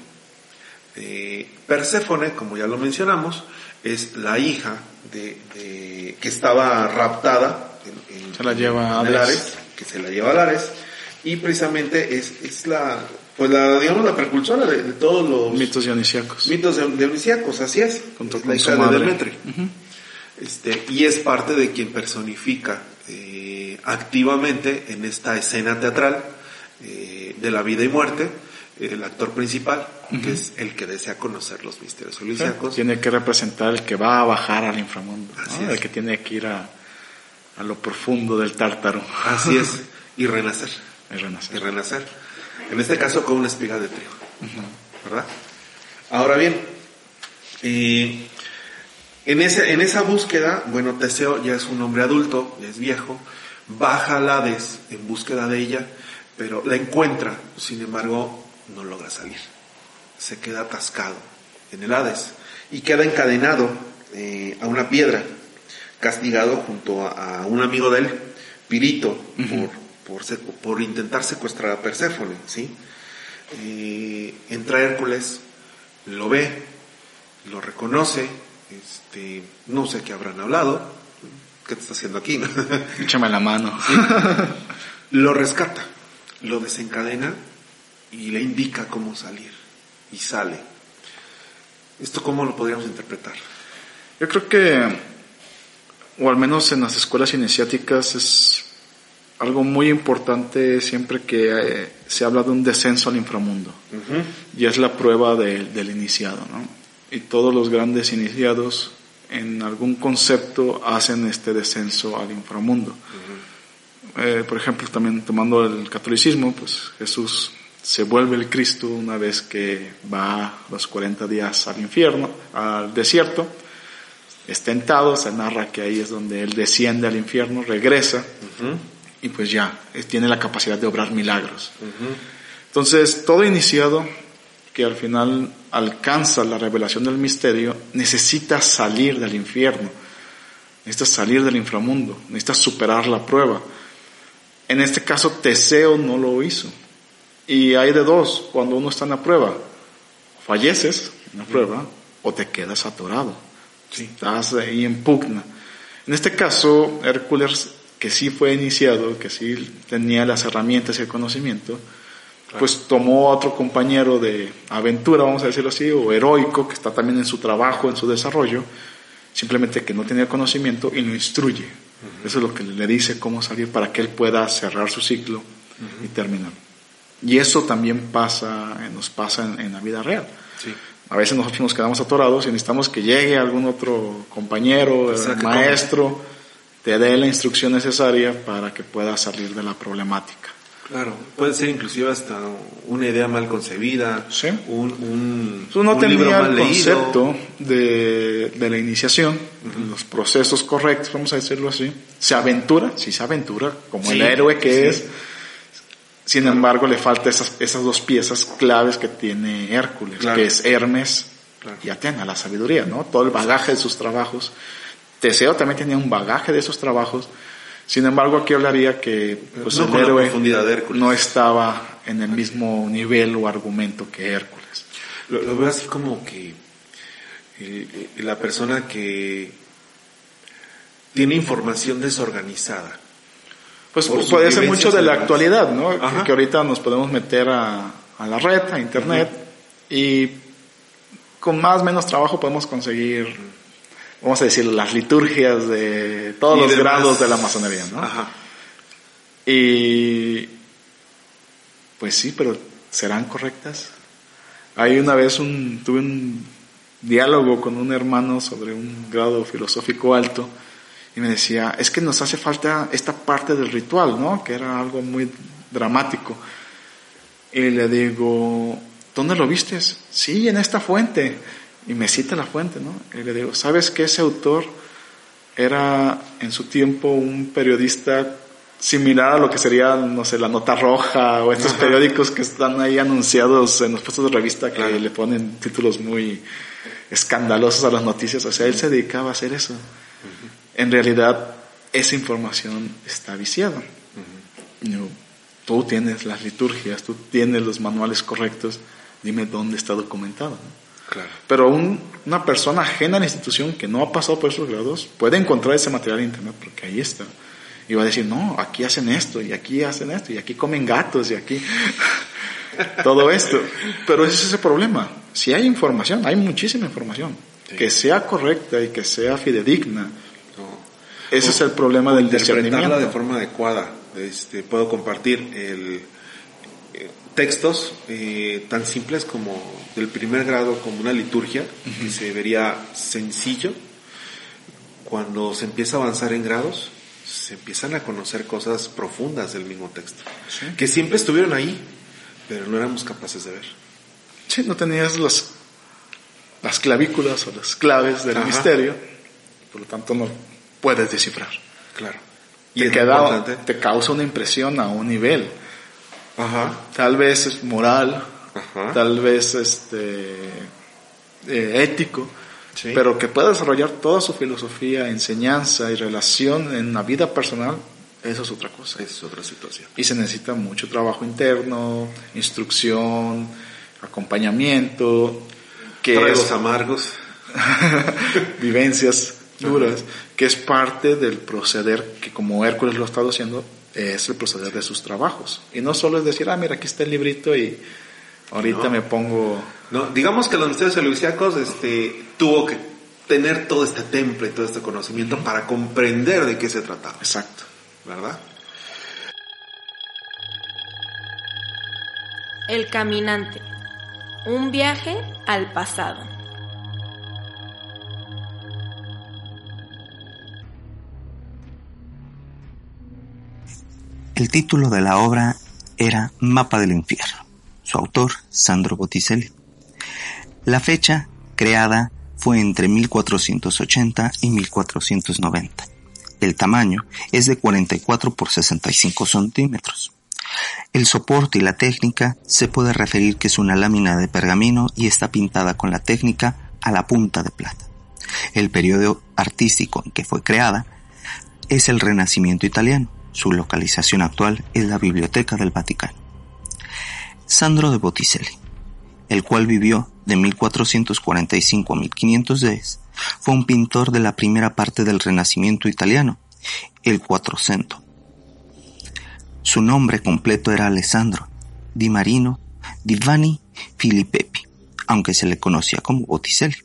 Speaker 2: Eh, Perséfone, como ya lo mencionamos, es la hija de, que estaba raptada
Speaker 4: en, se la lleva a
Speaker 2: Lares, que se la lleva a Lares, y precisamente es, es la, pues la, digamos, la precursora de, todos los
Speaker 4: mitos dionisíacos.
Speaker 2: Mitos dionisíacos, así es. la hija de Demetri. este, y es parte de quien personifica eh, activamente en esta escena teatral eh, de la vida y muerte, el actor principal, que es el que desea conocer los misterios olímpicos.
Speaker 4: Tiene que representar el que va a bajar al inframundo, el que tiene que ir a, a, lo profundo del tártaro.
Speaker 2: Así es, y renacer.
Speaker 4: Y renacer.
Speaker 2: Y renacer. En este caso con una espiga de trigo. ¿Verdad? Ahora bien, en, ese, en esa búsqueda, bueno, Teseo ya es un hombre adulto, ya es viejo, baja al Hades en búsqueda de ella, pero la encuentra, sin embargo, no logra salir. Se queda atascado en el Hades y queda encadenado eh, a una piedra, castigado junto a, un amigo de él, Pirito, por, por, intentar secuestrar a Perséfone, ¿sí? Eh, entra Hércules, lo ve, lo reconoce, este, no sé qué habrán hablado, ¿qué te está haciendo aquí?
Speaker 4: Échame la mano.
Speaker 2: Lo rescata lo desencadena y le indica cómo salir. Y sale. ¿Esto cómo lo podríamos interpretar?
Speaker 4: Yo creo que, o al menos en las escuelas iniciáticas, es algo muy importante siempre que eh, se habla de un descenso al inframundo. Y es la prueba del iniciado, ¿no? Y todos los grandes iniciados en algún concepto hacen este descenso al inframundo. Eh, por ejemplo, también tomando el catolicismo, pues Jesús se vuelve el Cristo una vez que va los 40 días al infierno, al desierto, es tentado, se narra que ahí es donde él desciende al infierno, regresa y pues ya, tiene la capacidad de obrar milagros. Entonces, todo iniciado que al final alcanza la revelación del misterio, necesita salir del infierno, necesita salir del inframundo, necesita superar la prueba. En este caso, Teseo no lo hizo. Y hay de dos, cuando uno está en la prueba, falleces en la prueba o te quedas atorado. Estás ahí en pugna. En este caso, Hércules, que sí fue iniciado, que sí tenía las herramientas y el conocimiento, pues tomó a otro compañero de aventura, vamos a decirlo así, o heroico, que está también en su trabajo, en su desarrollo, simplemente que no tenía conocimiento y lo instruye. Eso es lo que le dice cómo salir para que él pueda cerrar su ciclo y terminar. Y eso también pasa, nos pasa en, la vida real. A veces nosotros nos quedamos atorados y necesitamos que llegue algún otro compañero, maestro, te dé la instrucción necesaria para que puedas salir de la problemática.
Speaker 2: Claro, puede ser inclusive hasta una idea mal concebida, un, un,
Speaker 4: Tú no tenía el concepto de, de, la iniciación, los procesos correctos, vamos a decirlo así. Se aventura, sí se aventura, como el héroe que es. Sin embargo, le falta esas, esas dos piezas claves que tiene Hércules, que es Hermes y Atena, la sabiduría, ¿no? Todo el bagaje de sus trabajos. Teseo también tenía un bagaje de esos trabajos, sin embargo, aquí hablaría que pues, el héroe no estaba en el mismo nivel o argumento que Hércules.
Speaker 2: Lo, veo así como que la persona que tiene información desorganizada.
Speaker 4: Pues puede ser mucho de la actualidad, ¿no? Que, ahorita nos podemos meter a, la red, a internet, y con más o menos trabajo podemos conseguir vamos a decir, las liturgias de todos los grados de la masonería, ¿no? Ajá. Y pues sí, pero ¿serán correctas? Hay una vez un, tuve un diálogo con un hermano sobre un grado filosófico alto y me decía, es que nos hace falta esta parte del ritual, ¿no? Que era algo muy dramático. Y le digo, ¿dónde lo vistes? Sí, en esta fuente y me cita la fuente, ¿no? Y le digo, ¿sabes que ese autor era en su tiempo un periodista similar a lo que sería, no sé, la nota roja o estos periódicos que están ahí anunciados en los puestos de revista que le ponen títulos muy escandalosos a las noticias? O sea, él se dedicaba a hacer eso. En realidad, esa información está viciada. tú tienes las liturgias, tú tienes los manuales correctos, dime dónde está documentado. Pero una persona ajena a la institución que no ha pasado por esos grados puede encontrar ese material en internet porque ahí está. Y va a decir, no, aquí hacen esto, y aquí hacen esto, y aquí comen gatos, y aquí todo esto. Pero ese es ese problema. Si hay información, hay muchísima información, que sea correcta y que sea fidedigna. Ese es el problema del discernimiento.
Speaker 2: de forma adecuada. Este, puedo compartir el, textos eh, tan simples como del primer grado, como una liturgia, que se vería sencillo. Cuando se empieza a avanzar en grados, se empiezan a conocer cosas profundas del mismo texto, que siempre estuvieron ahí, pero no éramos capaces de ver.
Speaker 4: Sí, no tenías las, las clavículas o las claves del misterio, por lo tanto no puedes descifrar.
Speaker 2: Claro.
Speaker 4: Y te, te causa una impresión a un nivel Tal vez es moral, tal vez este, eh, ético, pero que pueda desarrollar toda su filosofía, enseñanza y relación en la vida personal, eso es otra cosa.
Speaker 2: es otra situación.
Speaker 4: Y se necesita mucho trabajo interno, instrucción, acompañamiento,
Speaker 2: que Tragos amargos,
Speaker 4: vivencias duras, que es parte del proceder que como Hércules lo ha estado haciendo, es el proceder de sus trabajos. Y no solo es decir, ah, mira, aquí está el librito y ahorita me pongo...
Speaker 2: No, digamos que los misterios eleusiacos este, tuvo que tener todo este temple, todo este conocimiento para comprender de qué se trataba.
Speaker 4: Exacto.
Speaker 2: ¿Verdad?
Speaker 1: El caminante. Un viaje al pasado.
Speaker 5: El título de la obra era Mapa del Infierno. Su autor, Sandro Botticelli. La fecha, creada fue entre 1480 y 1490. El tamaño es de 44 por 65 centímetros. El soporte y la técnica se puede referir que es una lámina de pergamino y está pintada con la técnica a la punta de plata. El periodo artístico en que fue creada es el Renacimiento italiano. Su localización actual es la Biblioteca del Vaticano. Sandro de Botticelli, el cual vivió de 1445 a 1510, fue un pintor de la primera parte del Renacimiento italiano, el Quattrocento. Su nombre completo era Alessandro Di Marino Di Vanni Filippepi, aunque se le conocía como Botticelli.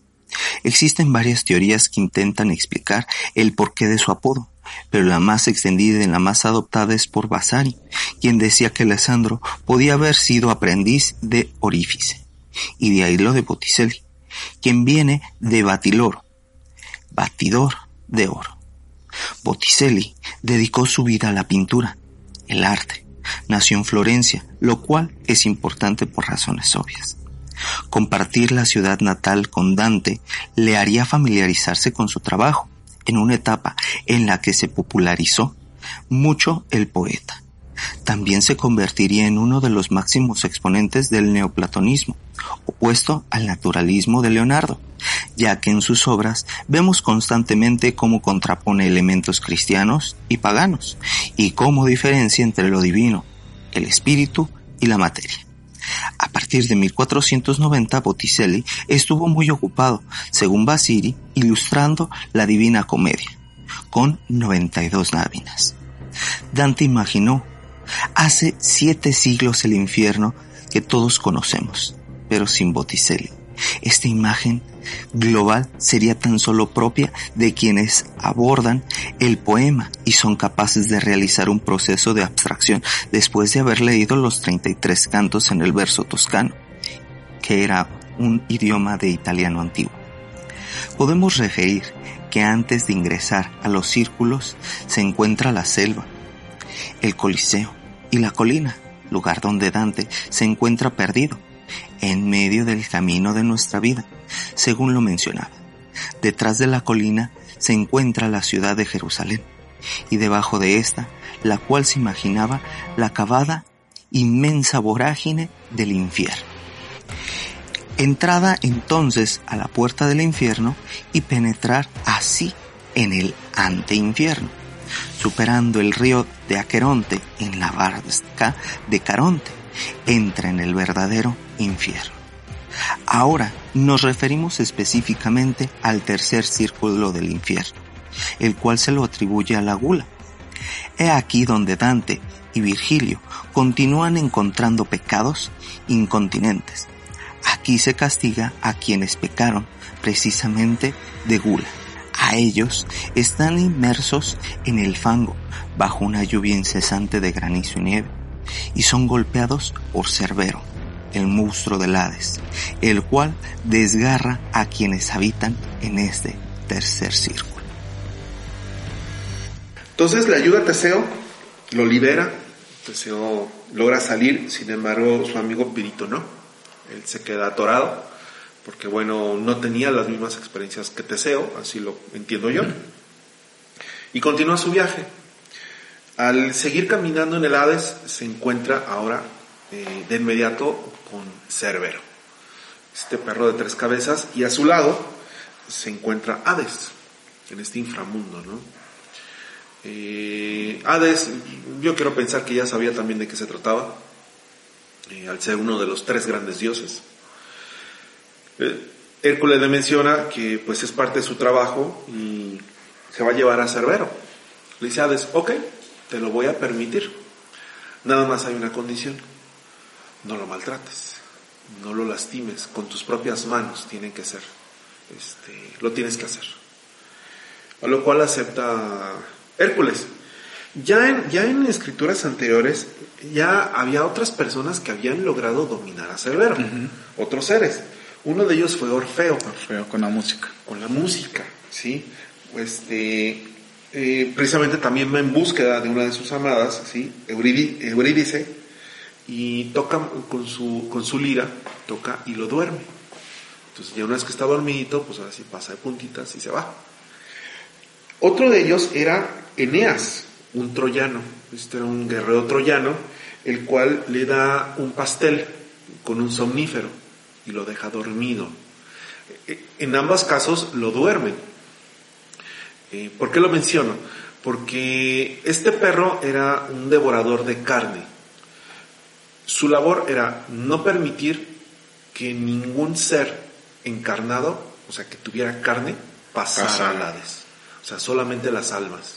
Speaker 5: Existen varias teorías que intentan explicar el porqué de su apodo, pero la más extendida y la más adoptada es por Vasari, quien decía que Alessandro podía haber sido aprendiz de Orífice, y de ahí lo de Botticelli, quien viene de batiloro, batidor de oro. Botticelli dedicó su vida a la pintura, el arte. Nació en Florencia, lo cual es importante por razones obvias. Compartir la ciudad natal con Dante le haría familiarizarse con su trabajo, en una etapa en la que se popularizó mucho el poeta. También se convertiría en uno de los máximos exponentes del neoplatonismo, opuesto al naturalismo de Leonardo, ya que en sus obras vemos constantemente cómo contrapone elementos cristianos y paganos, y cómo diferencia entre lo divino, el espíritu y la materia. A partir de 1490 Botticelli estuvo muy ocupado, según Basiri, ilustrando la Divina Comedia, con 92 láminas. Dante imaginó hace siete siglos el infierno que todos conocemos, pero sin Botticelli. Esta imagen global sería tan solo propia de quienes abordan el poema y son capaces de realizar un proceso de abstracción después de haber leído los 33 cantos en el verso toscano, que era un idioma de italiano antiguo. Podemos referir que antes de ingresar a los círculos se encuentra la selva, el Coliseo y la colina, lugar donde Dante se encuentra perdido en medio del camino de nuestra vida, según lo mencionaba. Detrás de la colina se encuentra la ciudad de Jerusalén, y debajo de esta, la cual se imaginaba la cavada inmensa vorágine del infierno. Entrada entonces a la puerta del infierno y penetrar así en el anteinfierno, superando el río de Aqueronte en la barca de Caronte, entra en el verdadero infierno. Ahora nos referimos específicamente al tercer círculo del infierno, el cual se lo atribuye a la gula. He aquí donde Dante y Virgilio continúan encontrando pecados incontinentes. Aquí se castiga a quienes pecaron precisamente de gula. A ellos están inmersos en el fango bajo una lluvia incesante de granizo y nieve y son golpeados por Cerbero, el monstruo del Hades, el cual desgarra a quienes habitan en este tercer círculo.
Speaker 2: Entonces le ayuda a Teseo, lo libera, Teseo logra salir, sin embargo su amigo Pirito no, él se queda atorado, porque bueno, no tenía las mismas experiencias que Teseo, así lo entiendo yo, y continúa su viaje. Al seguir caminando en el Hades, se encuentra ahora eh, de inmediato con Cerbero, este perro de tres cabezas, y a su lado se encuentra Hades, en este inframundo, ¿no? Eh, Hades, yo quiero pensar que ya sabía también de qué se trataba, eh, al ser uno de los tres grandes dioses. Hércules le menciona que pues es parte de su trabajo y se va a llevar a Cerbero. Le dice Hades, ok, te lo voy a permitir. Nada más hay una condición. No lo maltrates. No lo lastimes. Con tus propias manos tienen que ser. Este, lo tienes que hacer. A lo cual acepta Hércules. Ya en, ya en escrituras anteriores ya había otras personas que habían logrado dominar a Cerbero. Otros seres. Uno de ellos fue Orfeo.
Speaker 4: Orfeo con la música.
Speaker 2: Con la música, ¿sí? Este, eh, precisamente también va en búsqueda de una de sus amadas, ¿sí? Eurídice, y toca con su, con su lira, toca y lo duerme. Entonces, ya una vez que está dormidito, pues ahora sí pasa de puntitas y se va. Otro de ellos era Eneas, un troyano. Este era un guerrero troyano, el cual le da un pastel con un somnífero y lo deja dormido. En ambos casos lo duermen. Eh, ¿Por qué lo menciono? Porque este perro era un devorador de carne. Su labor era no permitir que ningún ser encarnado, o sea, que tuviera carne, pasara al Hades. O sea, solamente las almas.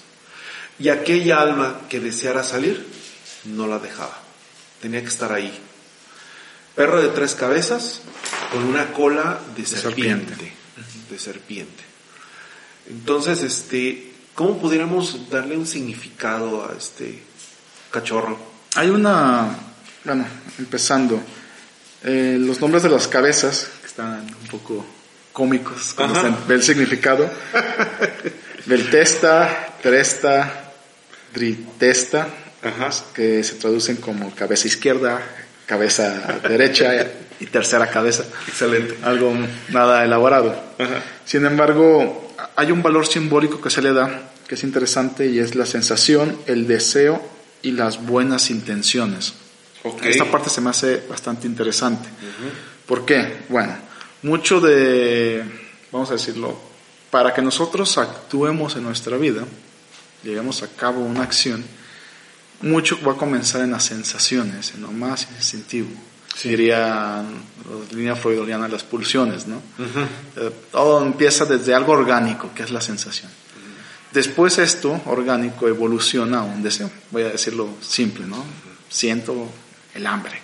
Speaker 2: Y aquella alma que deseara salir, no la dejaba. Tenía que estar ahí. Perro de tres cabezas, con una cola de, serpiente, De serpiente. Entonces, este, ¿cómo pudiéramos darle un significado a este cachorro?
Speaker 4: Hay una, bueno, empezando, eh, los nombres de las cabezas, que están un poco cómicos, cuando se ve el significado. Beltesta, Tresta, Dritesta, que se traducen como cabeza izquierda, cabeza derecha y tercera cabeza.
Speaker 2: Excelente.
Speaker 4: Algo nada elaborado. Sin embargo, hay un valor simbólico que se le da que es interesante y es la sensación, el deseo y las buenas intenciones. Esta parte se me hace bastante interesante. ¿Por qué? Bueno, mucho de, vamos a decirlo, para que nosotros actuemos en nuestra vida, lleguemos a cabo una acción, mucho va a comenzar en las sensaciones, en lo más instintivo. Diría la línea freudiana las pulsiones, ¿no? Eh, todo empieza desde algo orgánico, que es la sensación. Después esto, orgánico, evoluciona a un deseo. Voy a decirlo simple, ¿no? Siento el hambre.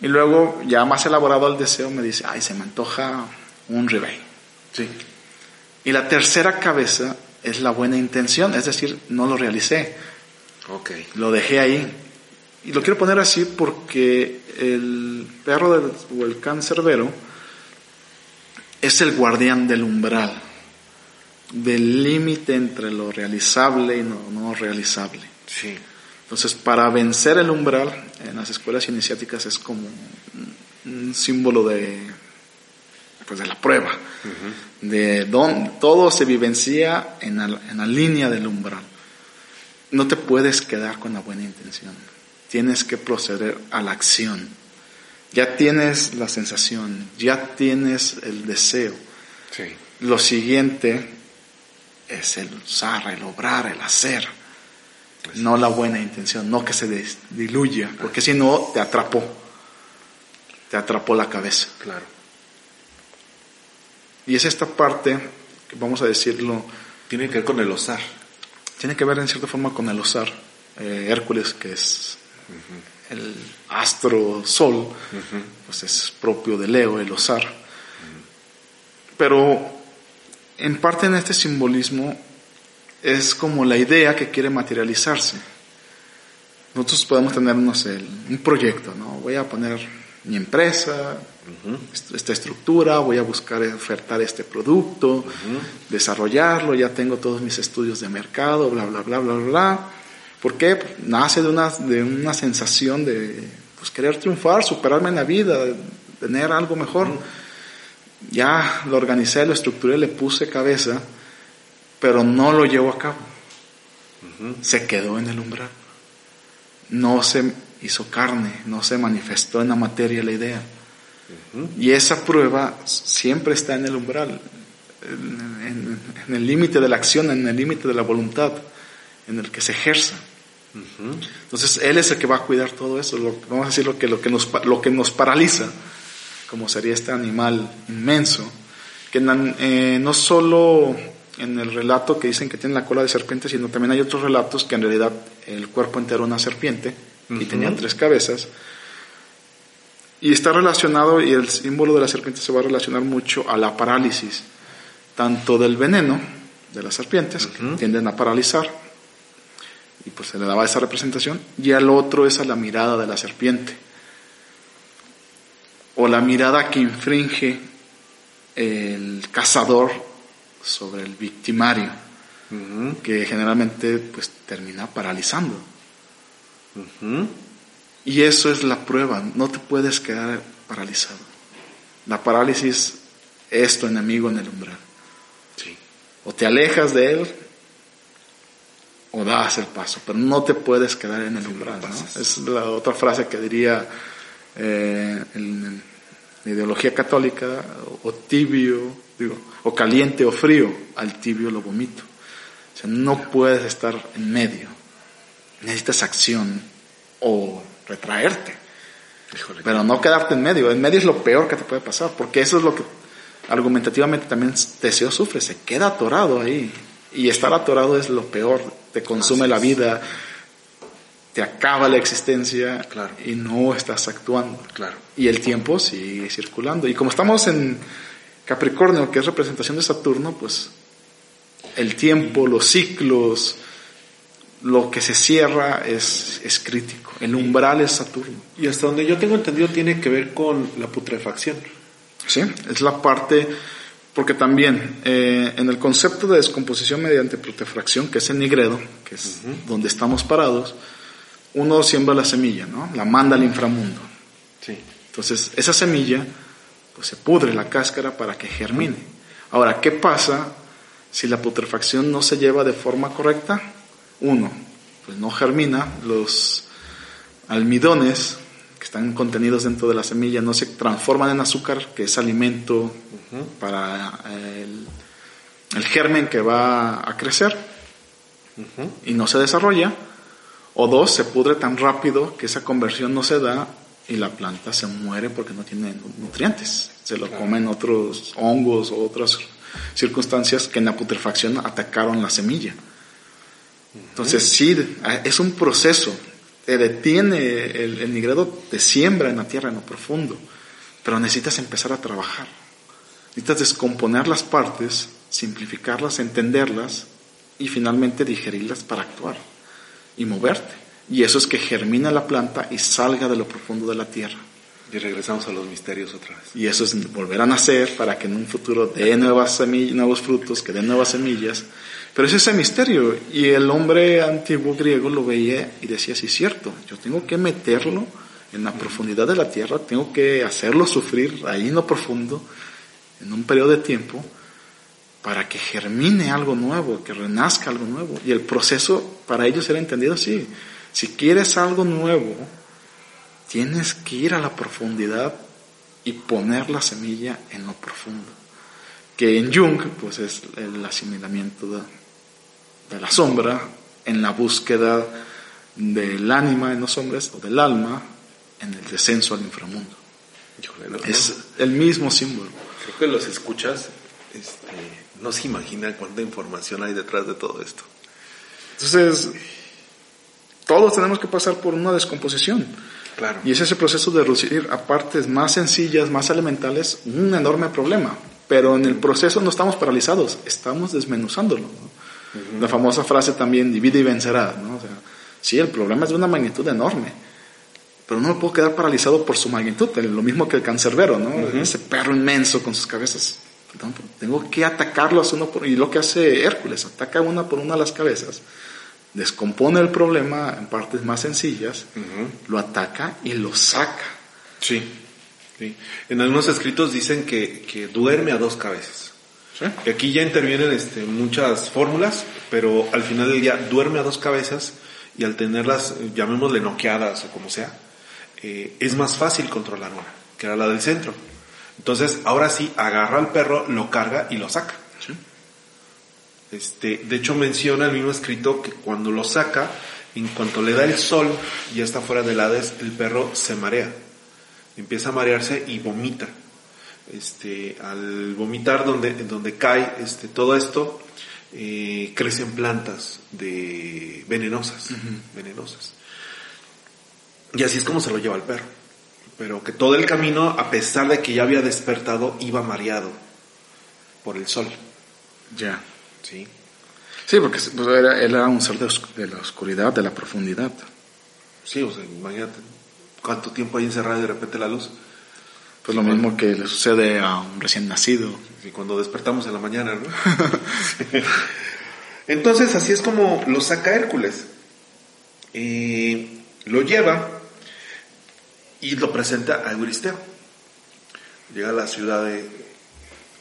Speaker 4: Y luego, ya más elaborado el deseo, me dice, ay, se me antoja un ribeye. Sí. Y la tercera cabeza es la buena intención, es decir, no lo realicé Okay. Lo dejé ahí. Y lo quiero poner así porque el perro del, o el cancerbero es el guardián del umbral, del límite entre lo realizable y lo no realizable. Sí. Entonces, para vencer el umbral, en las escuelas iniciáticas es como un símbolo de, pues de la prueba, de donde todo se vivencia en en la línea del umbral no te puedes quedar con la buena intención. Tienes que proceder a la acción. Ya tienes la sensación, ya tienes el deseo. Lo siguiente es el usar, el obrar, el hacer. No la buena intención, no que se diluya, porque si no te atrapó. Te atrapó la cabeza.
Speaker 2: Claro.
Speaker 4: Y es esta parte, que vamos a decirlo.
Speaker 2: Tiene que ver con el osar
Speaker 4: tiene que ver en cierta forma con el osar. Eh, Hércules, que es el astro sol, pues es propio de Leo, el osar. Pero en parte en este simbolismo es como la idea que quiere materializarse. Nosotros podemos tener, no sé, un proyecto, ¿no? Voy a poner mi empresa, esta estructura, voy a buscar ofertar este producto, desarrollarlo, ya tengo todos mis estudios de mercado, bla, bla, bla, bla, bla. ¿Por qué? Nace de una, de una sensación de pues, querer triunfar, superarme en la vida, tener algo mejor. Ya lo organicé, lo estructuré, le puse cabeza, pero no lo llevo a cabo. Se quedó en el umbral. No se hizo carne, no se manifestó en la materia la idea. Y esa prueba siempre está en el umbral, en, el límite de la acción, en el límite de la voluntad, en el que se ejerza. Entonces, Él es el que va a cuidar todo eso, vamos a decir lo que, lo, que nos, lo que nos paraliza, como sería este animal inmenso, que eh, no solo en el relato que dicen que tiene la cola de serpiente, sino también hay otros relatos que en realidad el cuerpo entero es una serpiente y tenía tres cabezas. Y está relacionado, y el símbolo de la serpiente se va a relacionar mucho a la parálisis, tanto del veneno de las serpientes, que tienden a paralizar, y pues se le daba esa representación, y al otro es a la mirada de la serpiente, o la mirada que infringe el cazador sobre el victimario, que generalmente pues termina paralizando. Y eso es la prueba, no te puedes quedar paralizado. La parálisis es tu enemigo en el umbral. O te alejas de él o das el paso, pero no te puedes quedar en el umbral. Es la otra frase que diría eh, en, la ideología católica, o tibio, digo, o caliente o frío, al tibio lo vomito. O sea, no puedes estar en medio. Necesitas acción o retraerte. Pero no quedarte en medio. En medio es lo peor que te puede pasar, porque eso es lo que argumentativamente también Teseo sufre, se queda atorado ahí. Y estar atorado es lo peor, te consume la vida, te acaba la existencia y no estás actuando.
Speaker 2: Claro.
Speaker 4: Y el tiempo sigue circulando. Y como estamos en Capricornio, que es representación de Saturno, pues el tiempo, los ciclos, lo que se cierra es, es crítico. El umbral es Saturno.
Speaker 2: Y hasta donde yo tengo entendido tiene que ver con la putrefacción.
Speaker 4: Sí, es la parte, porque también eh, en el concepto de descomposición mediante putrefacción, que es el nigredo, que es donde estamos parados, uno siembra la semilla, ¿no? La manda al inframundo.
Speaker 2: Sí.
Speaker 4: Entonces, esa semilla, pues se pudre la cáscara para que germine. Ahora, ¿qué pasa si la putrefacción no se lleva de forma correcta? Uno, pues no germina, los almidones que están contenidos dentro de la semilla no se transforman en azúcar, que es alimento para el, el, germen que va a crecer y no se desarrolla. O dos, se pudre tan rápido que esa conversión no se da y la planta se muere porque no tiene nutrientes. Se lo comen otros hongos o otras circunstancias que en la putrefacción atacaron la semilla. Entonces sí, es un proceso. Te detiene el, el nigredo, te siembra en la tierra en lo profundo, pero necesitas empezar a trabajar. Necesitas descomponer las partes, simplificarlas, entenderlas y finalmente digerirlas para actuar y moverte. Y eso es que germina la planta y salga de lo profundo de la tierra.
Speaker 2: Y regresamos a los misterios otra vez.
Speaker 4: Y eso es volver a nacer para que en un futuro dé nuevas semillas, nuevos frutos, que den nuevas semillas. Pero es ese misterio. Y el hombre antiguo griego lo veía y decía, sí, cierto, yo tengo que meterlo en la profundidad de la tierra, tengo que hacerlo sufrir ahí en lo profundo, en un periodo de tiempo, para que germine algo nuevo, que renazca algo nuevo. Y el proceso para ellos era entendido así. Si quieres algo nuevo, tienes que ir a la profundidad y poner la semilla en lo profundo. Que en Jung, pues es el asimilamiento la sombra en la búsqueda del ánima en los hombres o del alma en el descenso al inframundo. es el mismo símbolo.
Speaker 2: Creo que los escuchas, este, no se imagina cuánta información hay detrás de todo esto.
Speaker 4: Entonces, todos tenemos que pasar por una descomposición.
Speaker 2: Claro.
Speaker 4: Y es ese proceso de reducir a partes más sencillas, más elementales, un enorme problema. Pero en el proceso no estamos paralizados, estamos desmenuzándolo. La famosa frase también, divide y vencerá. ¿no? O sea, sí, el problema es de una magnitud enorme, pero no me puedo quedar paralizado por su magnitud, lo mismo que el cancerbero, ¿no? ese perro inmenso con sus cabezas tengo que atacarlos uno por, y lo que hace Hércules, ataca una por una las cabezas, descompone el problema en partes más sencillas, lo ataca y lo saca.
Speaker 2: Sí, sí. En algunos escritos dicen que, duerme a dos cabezas. ¿Sí? aquí ya intervienen este, muchas fórmulas, pero al final del día duerme a dos cabezas y al tenerlas, llamémosle noqueadas o como sea, eh, es más fácil controlar una, que era la del centro. Entonces, ahora sí, agarra al perro, lo carga y lo saca. Este, de hecho, menciona el mismo escrito que cuando lo saca, en cuanto le da el sol y ya está fuera del Hades, el perro se marea. Empieza a marearse y vomita. Este, al vomitar donde, donde cae este, todo esto, eh, crecen plantas de venenosas, venenosas. Y así es como se lo lleva el perro pero que todo el camino, a pesar de que ya había despertado, iba mareado por el sol.
Speaker 4: Ya.
Speaker 2: Sí.
Speaker 4: Sí, porque pues, era, él era un ser de, la oscuridad, de la profundidad.
Speaker 2: Sí, o sea, imagínate cuánto tiempo hay encerrado y de repente la luz.
Speaker 4: Pues lo mismo que le sucede a un recién nacido.
Speaker 2: Y cuando despertamos en la mañana, ¿no? Entonces, así es como lo saca Hércules. y lo lleva y lo presenta a Euristeo. Llega a la ciudad de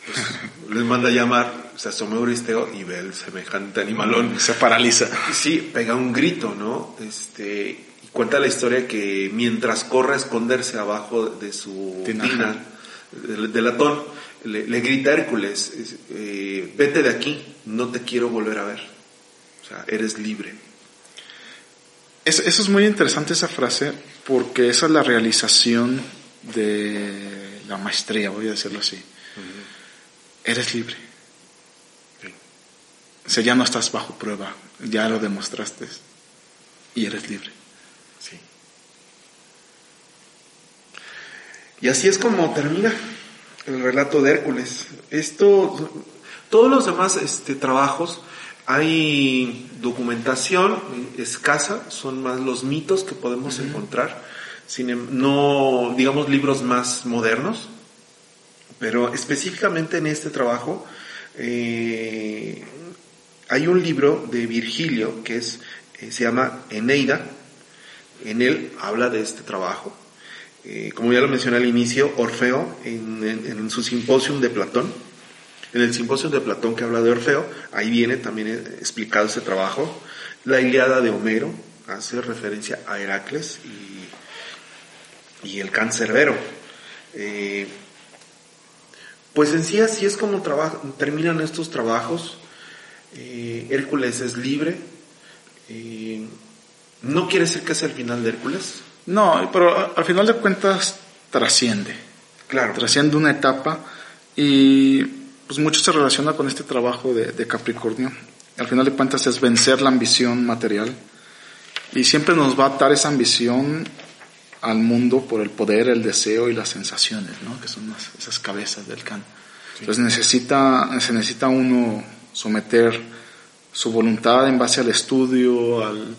Speaker 2: pues, les manda a llamar, se asoma Euristeo y ve el semejante animalón.
Speaker 4: Se paraliza.
Speaker 2: Sí, pega un grito, ¿no? Este, cuenta la historia que mientras corre a esconderse abajo de su tina, de, de latón, le, le grita a Hércules, es- eh, vete de aquí, no te quiero volver a ver. O sea, eres libre.
Speaker 4: Es- eso es muy interesante esa frase porque esa es la realización de la maestría, voy a decirlo así. Eres libre. O sea, ya no estás bajo prueba, ya lo demostraste y eres libre.
Speaker 2: Sí. Y así es como termina el relato de Hércules. Esto, todos los demás este, trabajos, hay documentación escasa, son más los mitos que podemos encontrar, sin, em- no, digamos, libros más modernos, pero específicamente en este trabajo, eh, hay un libro de Virgilio que es, eh, se llama Eneida, en él habla de este trabajo. Eh, como ya lo mencioné al inicio, Orfeo, en, en- su simposium de Platón, en el simposium de Platón que habla de Orfeo, ahí viene también eh, explicado ese trabajo. La Iliada de Homero hace referencia a Heracles y, y el cancerbero. Eh, pues en sí así es como terminan estos trabajos. Hércules es libre. No quiere decir que es el final de Hércules.
Speaker 4: No, pero al final de cuentas trasciende.
Speaker 2: Claro.
Speaker 4: Trasciende una etapa y pues mucho se relaciona con este trabajo de, de Capricornio. Al final de cuentas es vencer la ambición material y siempre nos va a atar esa ambición al mundo por el poder, el deseo y las sensaciones, ¿no? Que son las- esas cabezas del can. Entonces necesita, se necesita uno someter su voluntad en base al estudio, al,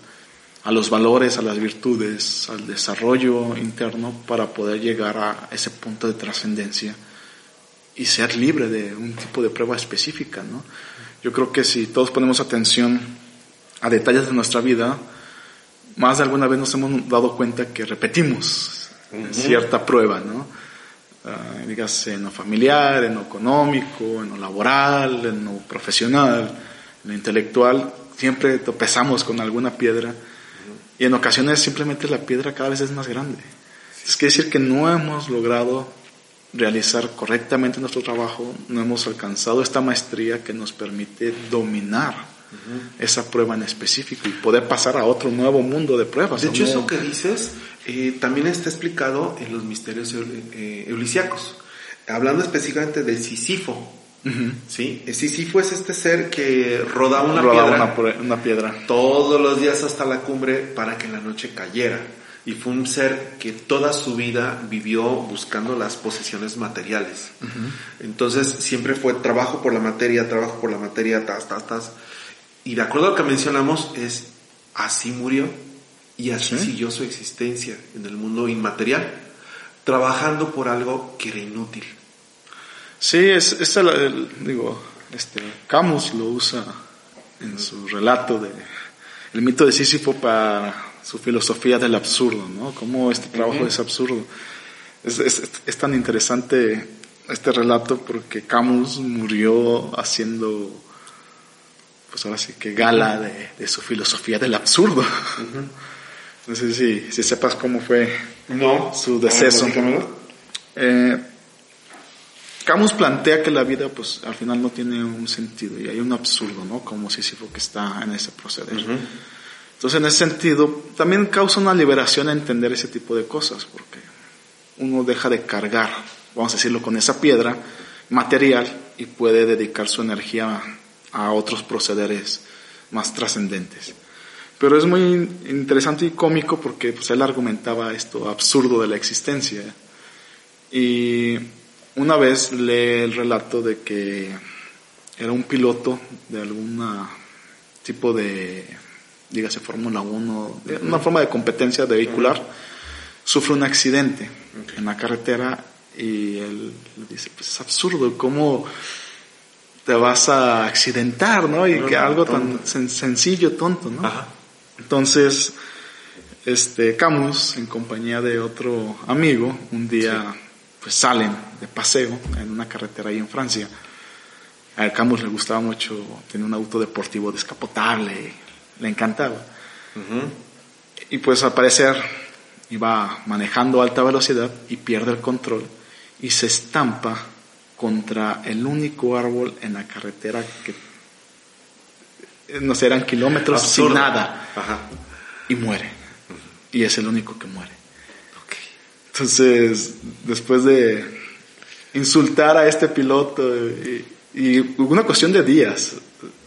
Speaker 4: a los valores, a las virtudes, al desarrollo interno para poder llegar a ese punto de trascendencia y ser libre de un tipo de prueba específica, ¿no? Yo creo que si todos ponemos atención a detalles de nuestra vida, más de alguna vez nos hemos dado cuenta que repetimos cierta prueba, ¿no? Ah, dígase en lo familiar, en lo económico, en lo laboral, en lo profesional, en lo intelectual, siempre tropezamos con alguna piedra y en ocasiones simplemente la piedra cada vez es más grande. Es quiere decir que no hemos logrado realizar correctamente nuestro trabajo, no hemos alcanzado esta maestría que nos permite dominar esa prueba en específico y poder pasar a otro nuevo mundo de pruebas.
Speaker 2: De hecho,
Speaker 4: nuevo-
Speaker 2: eso que dices eh, también está explicado en los misterios eh. Hablando específicamente del Sísifo.
Speaker 4: Ujú.
Speaker 2: ¿sí? Sísifo es este ser que rodaba una
Speaker 4: Rodaba
Speaker 2: piedra
Speaker 4: una, piedra.
Speaker 2: todos los días hasta la cumbre para que en la noche cayera. Y fue un ser que toda su vida vivió buscando las posesiones materiales. Entonces siempre fue trabajo por la materia, trabajo por la materia, tas, tas, tas. Y de acuerdo a lo que mencionamos, es así murió y así
Speaker 4: Sí.
Speaker 2: siguió su existencia en el mundo inmaterial, trabajando por algo que era inútil.
Speaker 4: Sí, es, es el, el- digo, este, Camus lo usa en su relato de el mito de Sísifo para su filosofía del absurdo, ¿no? Cómo este trabajo es absurdo. Es, es, es tan interesante este relato porque Camus murió haciendo, pues ahora sí que gala de, de su filosofía del absurdo. No sé si, si sepas cómo fue
Speaker 2: No,
Speaker 4: su deceso. Eh, Camus plantea que la vida, pues, al final no tiene un sentido y hay un absurdo, ¿no? Como Sísifo que está en ese proceder. Entonces, en ese sentido, también causa una liberación a entender ese tipo de cosas, porque uno deja de cargar, vamos a decirlo, con esa piedra material y puede dedicar su energía a otros procederes más trascendentes. Pero es muy interesante y cómico porque pues, él argumentaba esto absurdo de la existencia. Y una vez lee el relato de que era un piloto de algún tipo de, dígase, Fórmula 1, de una forma de competencia de vehicular, sufre un accidente en la carretera y él le dice, pues es absurdo, ¿cómo te vas a accidentar, no? Y que algo tan sen- sencillo, tonto, ¿no?
Speaker 2: Ajá.
Speaker 4: Entonces, este, Camus, en compañía de otro amigo, un día pues salen de paseo en una carretera ahí en Francia. A Camus le gustaba mucho, tenía un auto deportivo descapotable, le encantaba. Y pues al parecer iba manejando a alta velocidad y pierde el control y se estampa contra el único árbol en la carretera que no sé, eran kilómetros sin nada. Y muere. Y es el único que muere. Entonces, después de insultar a este piloto, y, una cuestión de días,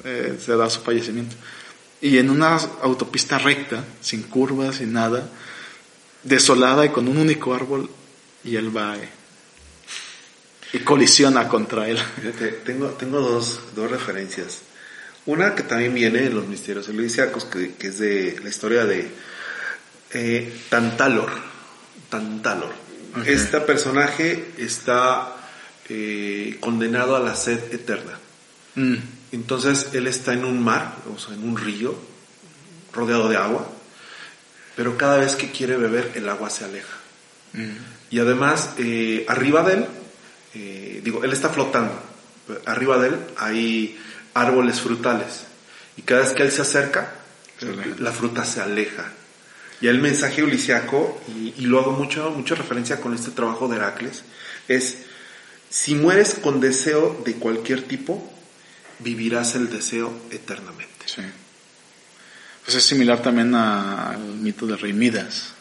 Speaker 4: eh, se da su fallecimiento. Y en una autopista recta, sin curvas, sin nada, desolada y con un único árbol, y él va y colisiona contra él.
Speaker 2: tengo, tengo dos, dos referencias. Una que también viene en los misterios elisiacos, que, que es de la historia de eh, Tantalor. Tantalor. Este personaje está eh, condenado a la sed eterna. Mm. Entonces él está en un mar, o sea, en un río, rodeado de agua, pero cada vez que quiere beber el agua se aleja. Mm. Y además, eh, arriba de él, eh, digo, él está flotando, arriba de él hay árboles frutales. Y cada vez que él se acerca, la fruta se aleja. Y el mensaje ulisiaco, y, y, lo hago mucho, mucha referencia con este trabajo de Heracles, es, si mueres con deseo de cualquier tipo, vivirás el deseo eternamente.
Speaker 4: Sí. Pues es similar también al mito de Rey Midas,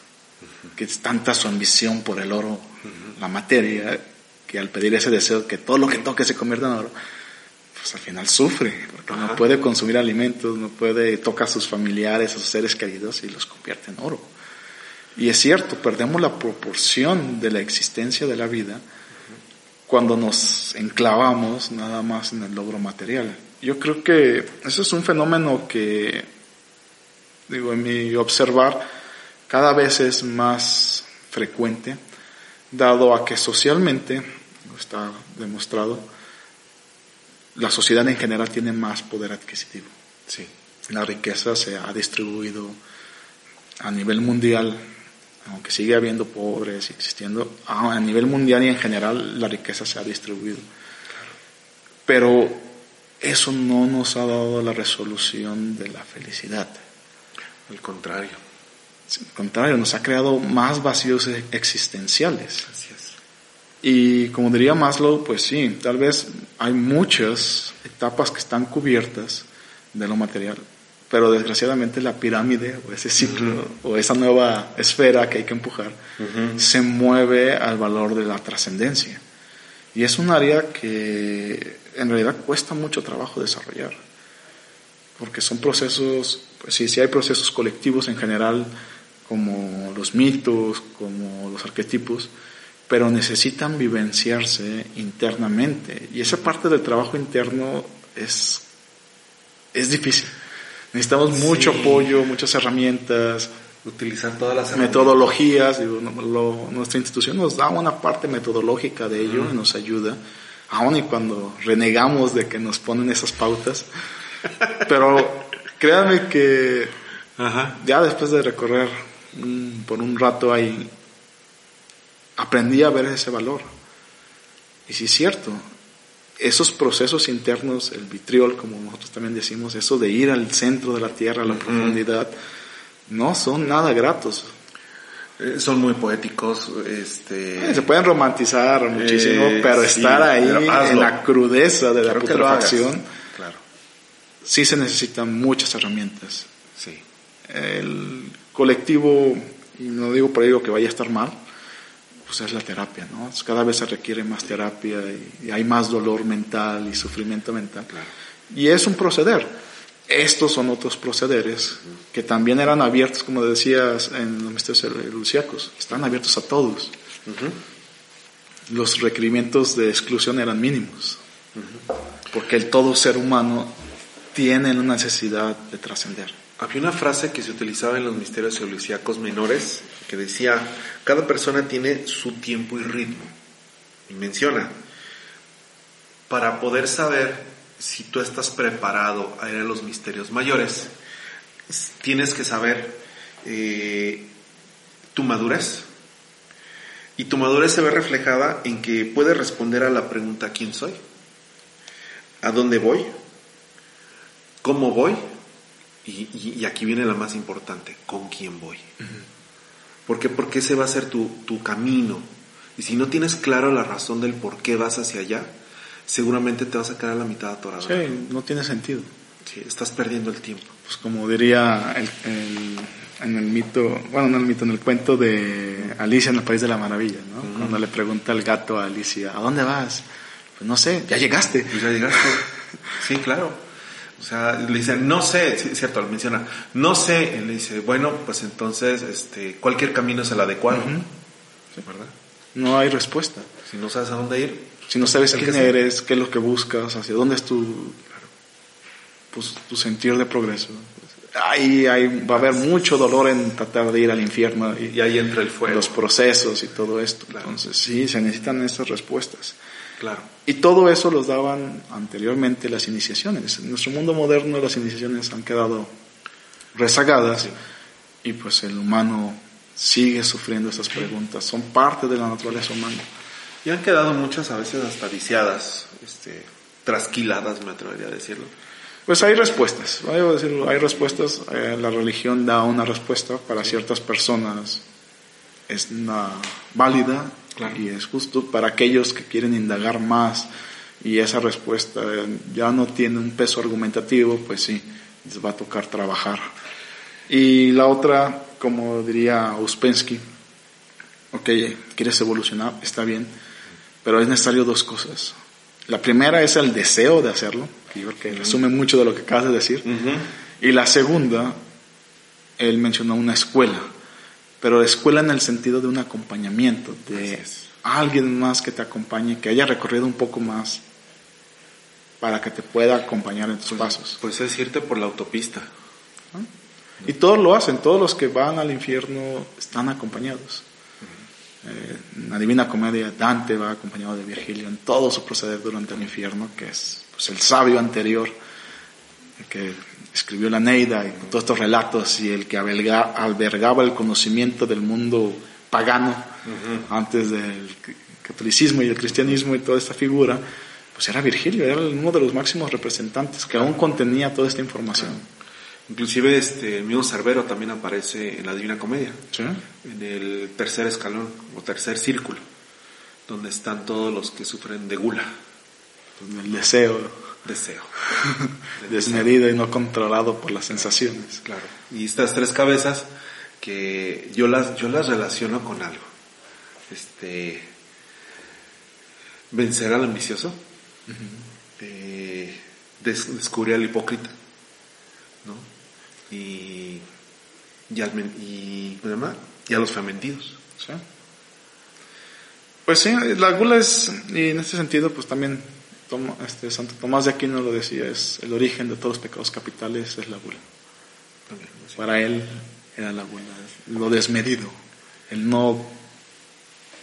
Speaker 4: que es tanta su ambición por el oro, la materia, que al pedir ese deseo que todo lo que toque se convierta en oro, pues al final sufre, porque no puede consumir alimentos, no puede, toca a sus familiares, a sus seres queridos y los convierte en oro. Y es cierto, perdemos la proporción de la existencia de la vida cuando nos enclavamos nada más en el logro material. Yo creo que eso es un fenómeno que, digo, en mi observar, cada vez es más frecuente, dado a que socialmente, está demostrado, la sociedad en general tiene más poder adquisitivo.
Speaker 2: Sí.
Speaker 4: La riqueza se ha distribuido a nivel mundial, aunque sigue habiendo pobres existiendo, a nivel mundial y en general la riqueza se ha distribuido. Pero eso no nos ha dado la resolución de la felicidad.
Speaker 2: Al contrario.
Speaker 4: Al contrario, nos ha creado más vacíos existenciales.
Speaker 2: Así es.
Speaker 4: Y como diría Maslow, pues sí, tal vez hay muchas etapas que están cubiertas de lo material, pero desgraciadamente la pirámide o ese ciclo o esa nueva esfera que hay que empujar se mueve al valor de la trascendencia. Y es un área que en realidad cuesta mucho trabajo desarrollar, porque son procesos, pues sí, sí hay procesos colectivos en general, como los mitos, como los arquetipos, pero necesitan vivenciarse internamente. Y esa parte del trabajo interno es, es difícil. Necesitamos mucho apoyo, muchas herramientas.
Speaker 2: Utilizar todas las
Speaker 4: metodologías. nuestra institución nos da una parte metodológica de ello y nos ayuda, aun y cuando renegamos de que nos ponen esas pautas. Pero créanme que ya después de recorrer por un rato ahí, aprendí a ver ese valor. Y sí es cierto, esos procesos internos, el vitriol, como nosotros también decimos, eso de ir al centro de la tierra, a la profundidad, no son nada gratos.
Speaker 2: Eh, son muy poéticos, este...
Speaker 4: se pueden romantizar muchísimo, eh, pero estar ahí en la crudeza de la putrefacción,
Speaker 2: claro.
Speaker 4: sí se necesitan muchas herramientas.
Speaker 2: Sí.
Speaker 4: El colectivo, y no digo por ello que vaya a estar mal, pues es la terapia, ¿no? Cada vez se requiere más terapia y, hay más dolor mental y sufrimiento mental. Y es un proceder. Estos son otros procederes que también eran abiertos, como decías en los misterios luciacos, están abiertos a todos. Los requerimientos de exclusión eran mínimos, porque el todo ser humano tiene una necesidad de trascender.
Speaker 2: Había una frase que se utilizaba en los misterios eulisiacos menores que decía, cada persona tiene su tiempo y ritmo. Y menciona, para poder saber si tú estás preparado a ir a los misterios mayores, tienes que saber eh, tu madurez, Y tu madurez se ve reflejada en que puedes responder a la pregunta ¿quién soy? ¿A dónde voy? ¿Cómo voy? Y, aquí viene la más importante, ¿con quién voy? ¿Por qué? Porque ese va a ser tu, tu camino. Y si no tienes claro la razón del por qué vas hacia allá, seguramente te vas a quedar a la mitad atorado.
Speaker 4: Sí, no tiene sentido.
Speaker 2: Sí, estás perdiendo el tiempo.
Speaker 4: Pues como diría el, en el mito, bueno, no en el mito, en el cuento de Alicia en el País de la Maravilla, ¿no? Cuando le pregunta el gato a Alicia, ¿a dónde vas? Pues no sé, ya llegaste.
Speaker 2: Pues ya llegaste. sí, claro. O sea, le dice, no sé, sí, cierto, lo menciona, no sé, él le dice, bueno, pues entonces, este, cualquier camino es el adecuado.
Speaker 4: ¿Verdad? No hay respuesta.
Speaker 2: Si no sabes a dónde ir.
Speaker 4: Si no sabes quién eres, qué es lo que buscas, hacia dónde es tu, pues, tu sentir de progreso. Ahí, va a haber mucho dolor en tratar de ir al infierno.
Speaker 2: Y, ahí entra el fuego.
Speaker 4: Los procesos y todo esto. Entonces, sí, se necesitan esas respuestas.
Speaker 2: Claro.
Speaker 4: Y todo eso los daban anteriormente las iniciaciones. En nuestro mundo moderno las iniciaciones han quedado rezagadas y pues el humano sigue sufriendo esas preguntas. Son parte de la naturaleza humana.
Speaker 2: Y han quedado muchas a veces hasta viciadas, este, trasquiladas, me atrevería a decirlo.
Speaker 4: Pues hay respuestas, hay respuestas, eh, la religión da una respuesta para ciertas personas, es una válida y es justo para aquellos que quieren indagar más y esa respuesta ya no tiene un peso argumentativo, pues sí, les va a tocar trabajar. Y la otra, como diría Uspensky, ok, quieres evolucionar, está bien, pero es necesario dos cosas. La primera es el deseo de hacerlo, que yo creo que resume mucho de lo que acabas de decir. Y la segunda, él mencionó una escuela, pero escuela en el sentido de un acompañamiento, de alguien más que te acompañe, que haya recorrido un poco más para que te pueda acompañar en tus
Speaker 2: pues,
Speaker 4: pasos.
Speaker 2: Pues es irte por la autopista.
Speaker 4: Y todos lo hacen, todos los que van al infierno están acompañados. Eh, en la Divina Comedia, Dante va acompañado de Virgilio en todo su proceder durante el infierno, que es pues, el sabio anterior que escribió la Neida y todos estos relatos y el que albergaba el conocimiento del mundo pagano antes del catolicismo y el cristianismo y toda esta figura, pues era Virgilio, era uno de los máximos representantes que aún contenía toda esta información.
Speaker 2: Inclusive este, el mismo Cerbero también aparece en la Divina Comedia, en el tercer escalón o tercer círculo, donde están todos los que sufren de gula.
Speaker 4: El deseo.
Speaker 2: Deseo.
Speaker 4: Desmedido y no controlado por las sensaciones.
Speaker 2: Claro. Y estas tres cabezas que yo las, yo las relaciono con algo. Este, vencer al ambicioso, eh, descubrir al hipócrita, ¿no? y, y, al, y, y a los fementidos.
Speaker 4: Pues sí, la gula es, y en este sentido, pues también este, Santo Tomás de Aquino lo decía, es el origen de todos los pecados capitales, es la gula. Para él era la gula, lo desmedido, el no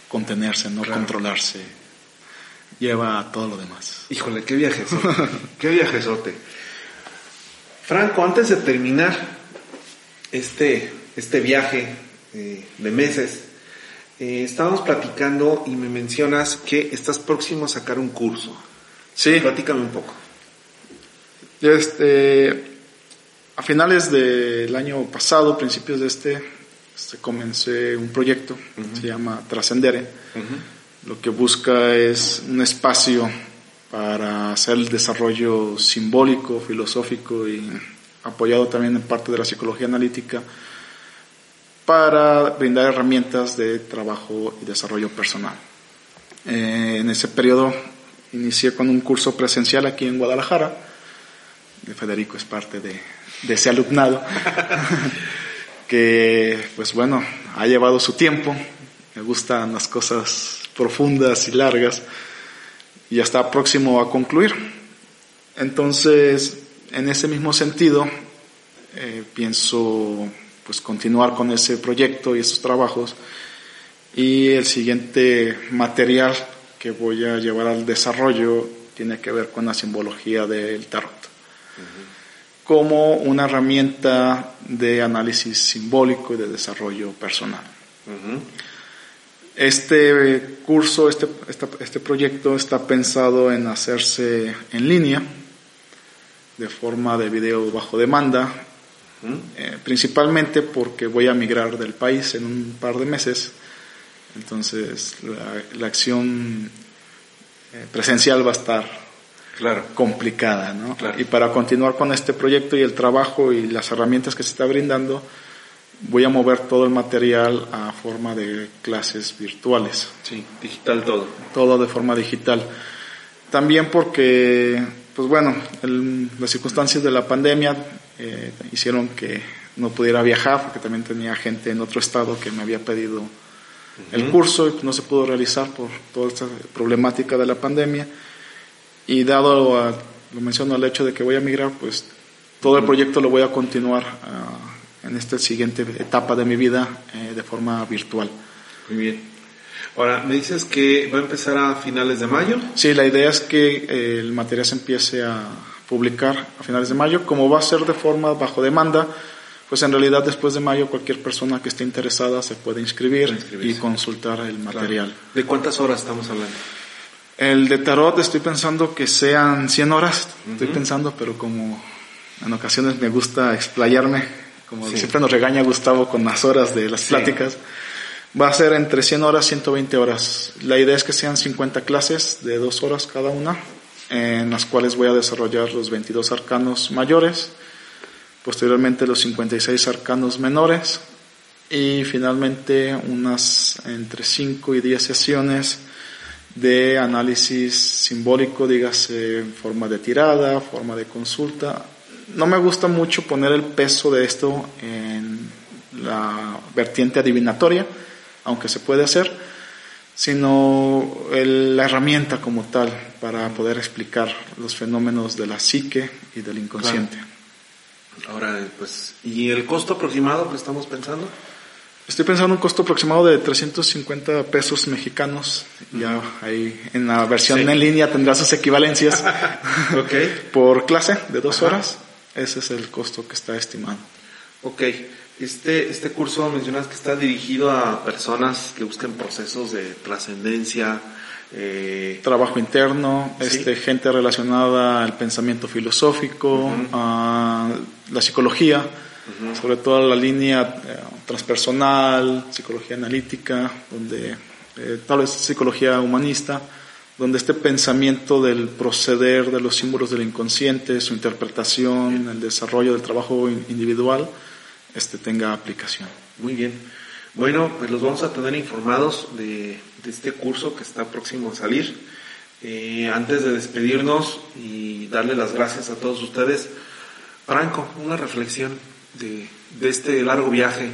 Speaker 4: contenerse, no controlarse, lleva a todo lo demás.
Speaker 2: Híjole, qué viaje qué viajesote. Franco, antes de terminar este, este viaje eh, de meses, eh, estábamos platicando y me mencionas que estás próximo a sacar un curso.
Speaker 4: Sí.
Speaker 2: Platícame un poco.
Speaker 4: Este, a finales del año pasado, principios de este, este comencé un proyecto, se llama Trascendere. Lo que busca es un espacio para hacer el desarrollo simbólico, filosófico y apoyado también en parte de la psicología analítica para brindar herramientas de trabajo y desarrollo personal. Eh, en ese periodo inicié con un curso presencial aquí en Guadalajara. Federico es parte de, ese alumnado, que pues bueno, ha llevado su tiempo. Me gustan las cosas profundas y largas y ya está próximo a concluir. Entonces, en ese mismo sentido, eh, pienso pues continuar con ese proyecto y esos trabajos y el siguiente material que voy a llevar al desarrollo tiene que ver con la simbología del tarot. Como una herramienta de análisis simbólico y de desarrollo personal. Este curso, este, este proyecto está pensado en hacerse en línea, de forma de video bajo demanda, eh, principalmente porque voy a migrar del país en un par de meses, entonces la, acción eh, presencial va a estar
Speaker 2: claro.
Speaker 4: complicada, ¿no? Y para continuar con este proyecto y el trabajo y las herramientas que se está brindando, voy a mover todo el material a forma de clases virtuales.
Speaker 2: Sí, digital todo.
Speaker 4: Todo de forma digital. También porque, pues bueno, las circunstancias de la pandemia eh, hicieron que no pudiera viajar, porque también tenía gente en otro estado que me había pedido el curso y no se pudo realizar por toda esta problemática de la pandemia. Y dado, lo menciono, el hecho de que voy a migrar, pues todo el proyecto lo voy a continuar en esta siguiente etapa de mi vida eh, de forma virtual.
Speaker 2: Muy bien. Ahora, me dices que va a empezar a finales de mayo.
Speaker 4: Sí, la idea es que eh, el material se empiece a publicar a finales de mayo. Como va a ser de forma bajo demanda, pues en realidad después de mayo cualquier persona que esté interesada se puede inscribir y consultar el material.
Speaker 2: ¿De cuántas horas estamos hablando?
Speaker 4: El de tarot estoy pensando que sean 100 horas, estoy pensando, pero como en ocasiones me gusta explayarme, como siempre nos regaña Gustavo con las horas de las pláticas, va a ser entre 100 horas y 120 horas. La idea es que sean 50 clases de dos horas cada una, en las cuales voy a desarrollar los 22 arcanos mayores, posteriormente los 56 arcanos menores y finalmente unas entre 5 y 10 sesiones de análisis simbólico, dígase forma de tirada, forma de consulta. No me gusta mucho poner el peso de esto en la vertiente adivinatoria, aunque se puede hacer, sino la herramienta como tal para poder explicar los fenómenos de la psique y del inconsciente.
Speaker 2: Ahora, pues, ¿y el costo aproximado que estamos pensando?
Speaker 4: Estoy pensando un costo aproximado de 350 pesos mexicanos. Ya ahí en la versión en línea tendrá sus equivalencias.
Speaker 2: okay.
Speaker 4: Por clase de dos horas. Ese es el costo que está estimado.
Speaker 2: Ok. Este, este curso mencionas que está dirigido a personas que busquen procesos de trascendencia,
Speaker 4: eh, trabajo interno, este, gente relacionada al pensamiento filosófico, a la psicología, sobre todo la línea eh, transpersonal, psicología analítica, donde eh, tal vez psicología humanista, donde este pensamiento del proceder de los símbolos del inconsciente, su interpretación, el desarrollo del trabajo individual, este tenga aplicación.
Speaker 2: Muy bien. Bueno, pues los vamos a tener informados de, este curso que está próximo a salir. Eh, antes de despedirnos y darle las gracias a todos ustedes, Franco, una reflexión de, de este largo viaje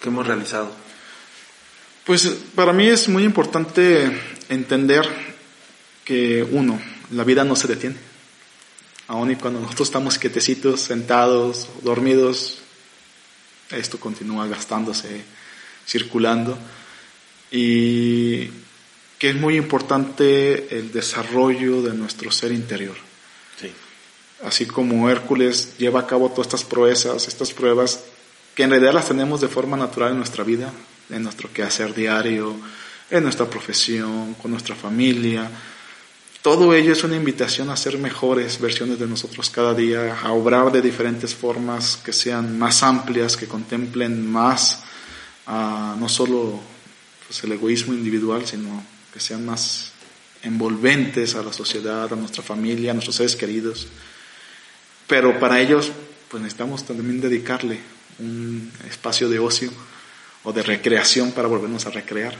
Speaker 2: que hemos realizado.
Speaker 4: Pues para mí es muy importante entender que uno, la vida no se detiene. Aún y cuando nosotros estamos quietecitos, sentados, dormidos, esto continúa gastándose circulando y que es muy importante el desarrollo de nuestro ser interior. Así como Hércules lleva a cabo todas estas proezas, estas pruebas, que en realidad las tenemos de forma natural en nuestra vida, en nuestro quehacer diario, en nuestra profesión, con nuestra familia. Todo ello es una invitación a ser mejores versiones de nosotros cada día, a obrar de diferentes formas que sean más amplias, que contemplen más no solo pues, el egoísmo individual, sino que sean más envolventes a la sociedad, a nuestra familia, a nuestros seres queridos. Pero para ellos, pues necesitamos también dedicarle un espacio de ocio o de recreación para volvernos a recrear.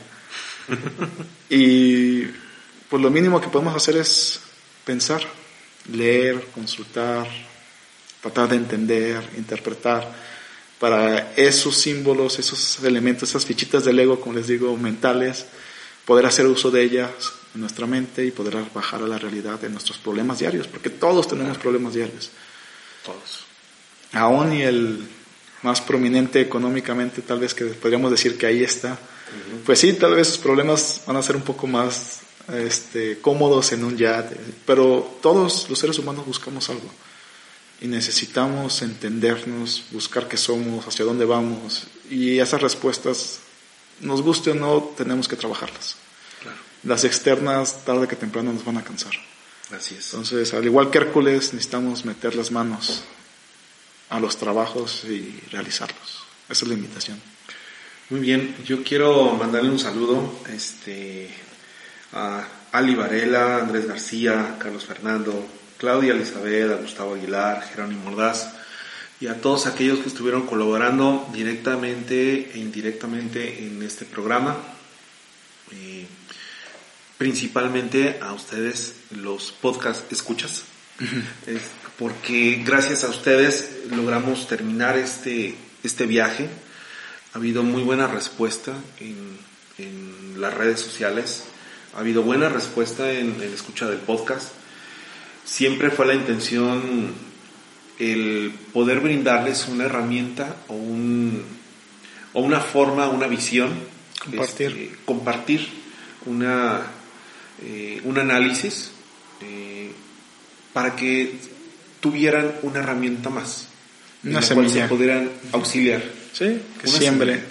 Speaker 4: y pues lo mínimo que podemos hacer es pensar, leer, consultar, tratar de entender, interpretar para esos símbolos, esos elementos, esas fichitas del ego, como les digo, mentales, poder hacer uso de ellas en nuestra mente y poder bajar a la realidad de nuestros problemas diarios, porque todos tenemos problemas diarios.
Speaker 2: Todos.
Speaker 4: Aún y el más prominente económicamente, tal vez que podríamos decir que ahí está, pues sí, tal vez sus problemas van a ser un poco más este, cómodos en un yate, pero todos los seres humanos buscamos algo y necesitamos entendernos, buscar qué somos, hacia dónde vamos y esas respuestas nos guste o no, tenemos que trabajarlas. Las externas, tarde que temprano, nos van a cansar.
Speaker 2: Así es.
Speaker 4: Entonces, al igual que Hércules, necesitamos meter las manos a los trabajos y realizarlos. Esa es la invitación.
Speaker 2: Muy bien, yo quiero mandarle un saludo este, a Ali Varela, Andrés García, Carlos Fernando, Claudia Elizabeth, a Gustavo Aguilar, Jerónimo Ordaz y a todos aquellos que estuvieron colaborando directamente e indirectamente en este programa. Eh, principalmente a ustedes, los podcast escuchas, porque gracias a ustedes logramos terminar este, este viaje. Ha habido muy buena respuesta en, en las redes sociales, ha habido buena respuesta en, en escucha del podcast. Siempre fue la intención el poder brindarles una herramienta o, un, o una forma, una visión,
Speaker 4: compartir,
Speaker 2: este, compartir una, eh, un análisis eh, para que tuvieran una herramienta más,
Speaker 4: una
Speaker 2: en la
Speaker 4: semilla.
Speaker 2: cual se pudieran auxiliar.
Speaker 4: Sí, que
Speaker 2: Una
Speaker 4: siembre
Speaker 2: semilla.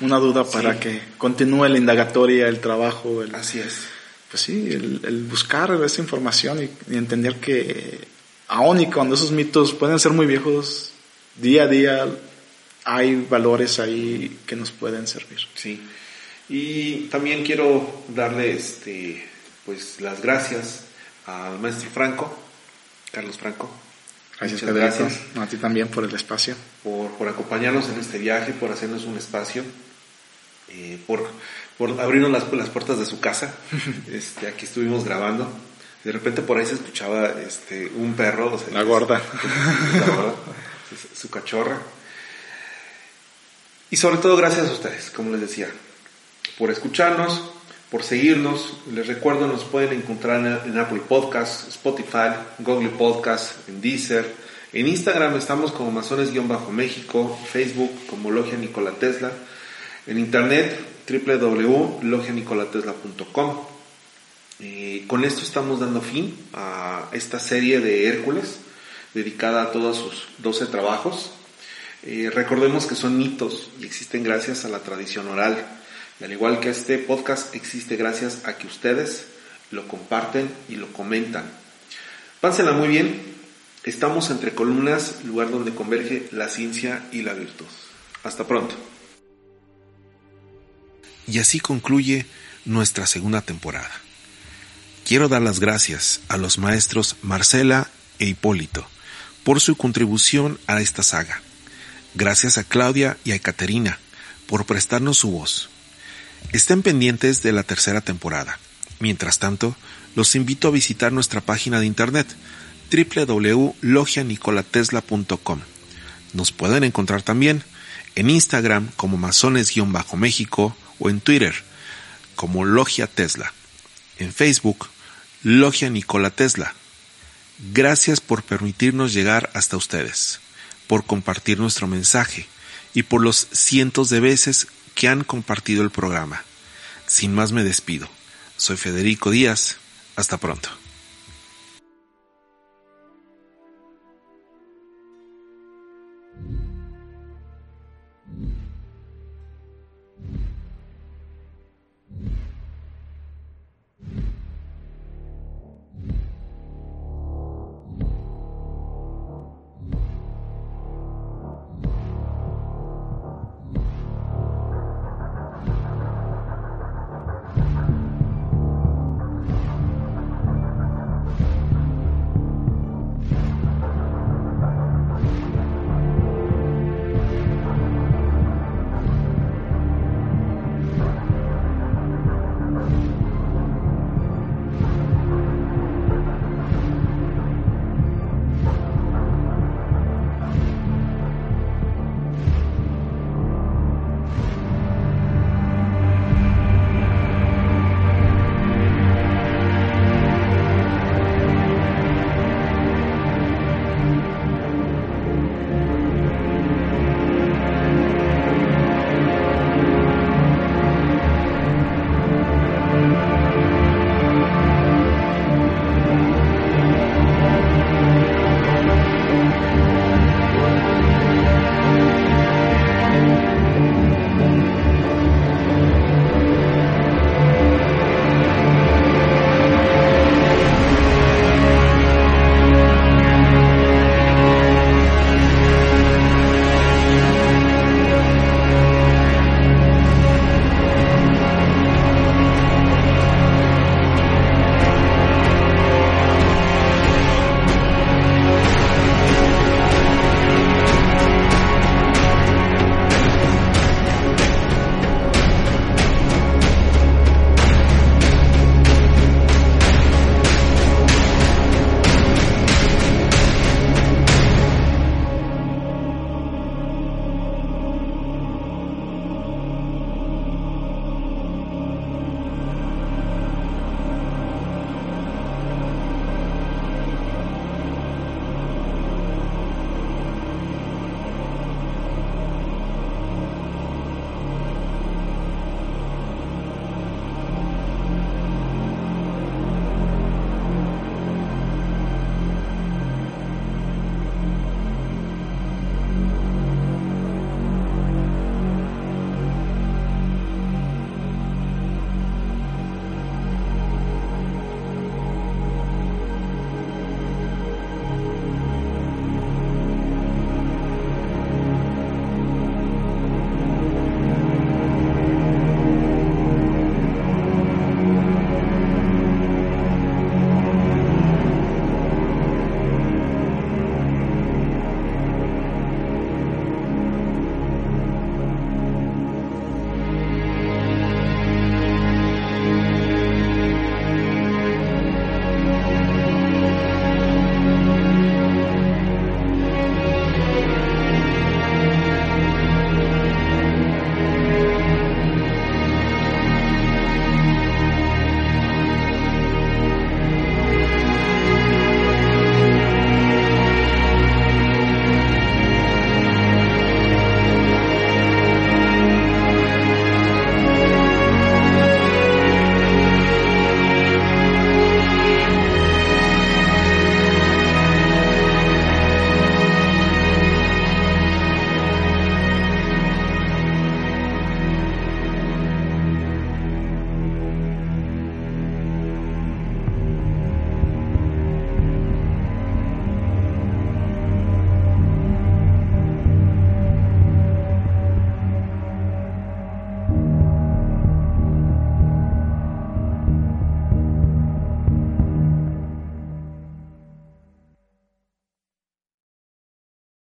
Speaker 4: una duda para
Speaker 2: Sí.
Speaker 4: que continúe la indagatoria, el trabajo, el,
Speaker 2: Así es.
Speaker 4: Pues sí, el, el buscar esa información y, y entender que aún y cuando esos mitos pueden ser muy viejos, día a día hay valores ahí que nos pueden servir.
Speaker 2: Sí. Y también quiero darle este pues las gracias al maestro Franco, Carlos Franco.
Speaker 4: Gracias,
Speaker 2: Muchas
Speaker 4: Pedrito.
Speaker 2: gracias
Speaker 4: A ti también por el espacio.
Speaker 2: por, por acompañarnos en este viaje, por hacernos un espacio, eh, por, por abrirnos las, las puertas de su casa. Este, aquí estuvimos grabando. De repente por ahí se escuchaba este, un perro. o sea,
Speaker 4: La gorda.
Speaker 2: La gorda, su- cachorra. Y sobre todo gracias a ustedes, como les decía, por escucharnos, por seguirnos. Les recuerdo, nos pueden encontrar en, Apple Podcasts, Spotify, Google Podcasts, en Deezer. En Instagram estamos como Masones-México, Facebook como Logia Nikola Tesla, en internet www.logianicolatesla.com. Con esto estamos dando fin a esta serie de Hércules dedicada a todos sus 12 trabajos. Eh, recordemos que son mitos y existen gracias a la tradición oral. Y al igual que este podcast existe gracias a que ustedes lo comparten y lo comentan. Pásenla muy bien. Estamos entre columnas, lugar donde converge la ciencia y la virtud. Hasta pronto. Y así concluye nuestra segunda temporada. Quiero dar las gracias a los maestros Marcela e Hipólito por su contribución a esta saga. Gracias a Claudia y a Ekaterina por prestarnos su voz. Estén pendientes de la tercera temporada. Mientras tanto, los invito a visitar nuestra página de internet www.logianicolatesla.com. Nos pueden encontrar también en Instagram como masones-méxico o en Twitter como Logia Tesla. En Facebook, Logia Nikola Tesla. Gracias por permitirnos llegar hasta ustedes, por compartir nuestro mensaje y por los cientos de veces que han compartido el programa. Sin más me despido. Soy Federico Díaz. Hasta pronto.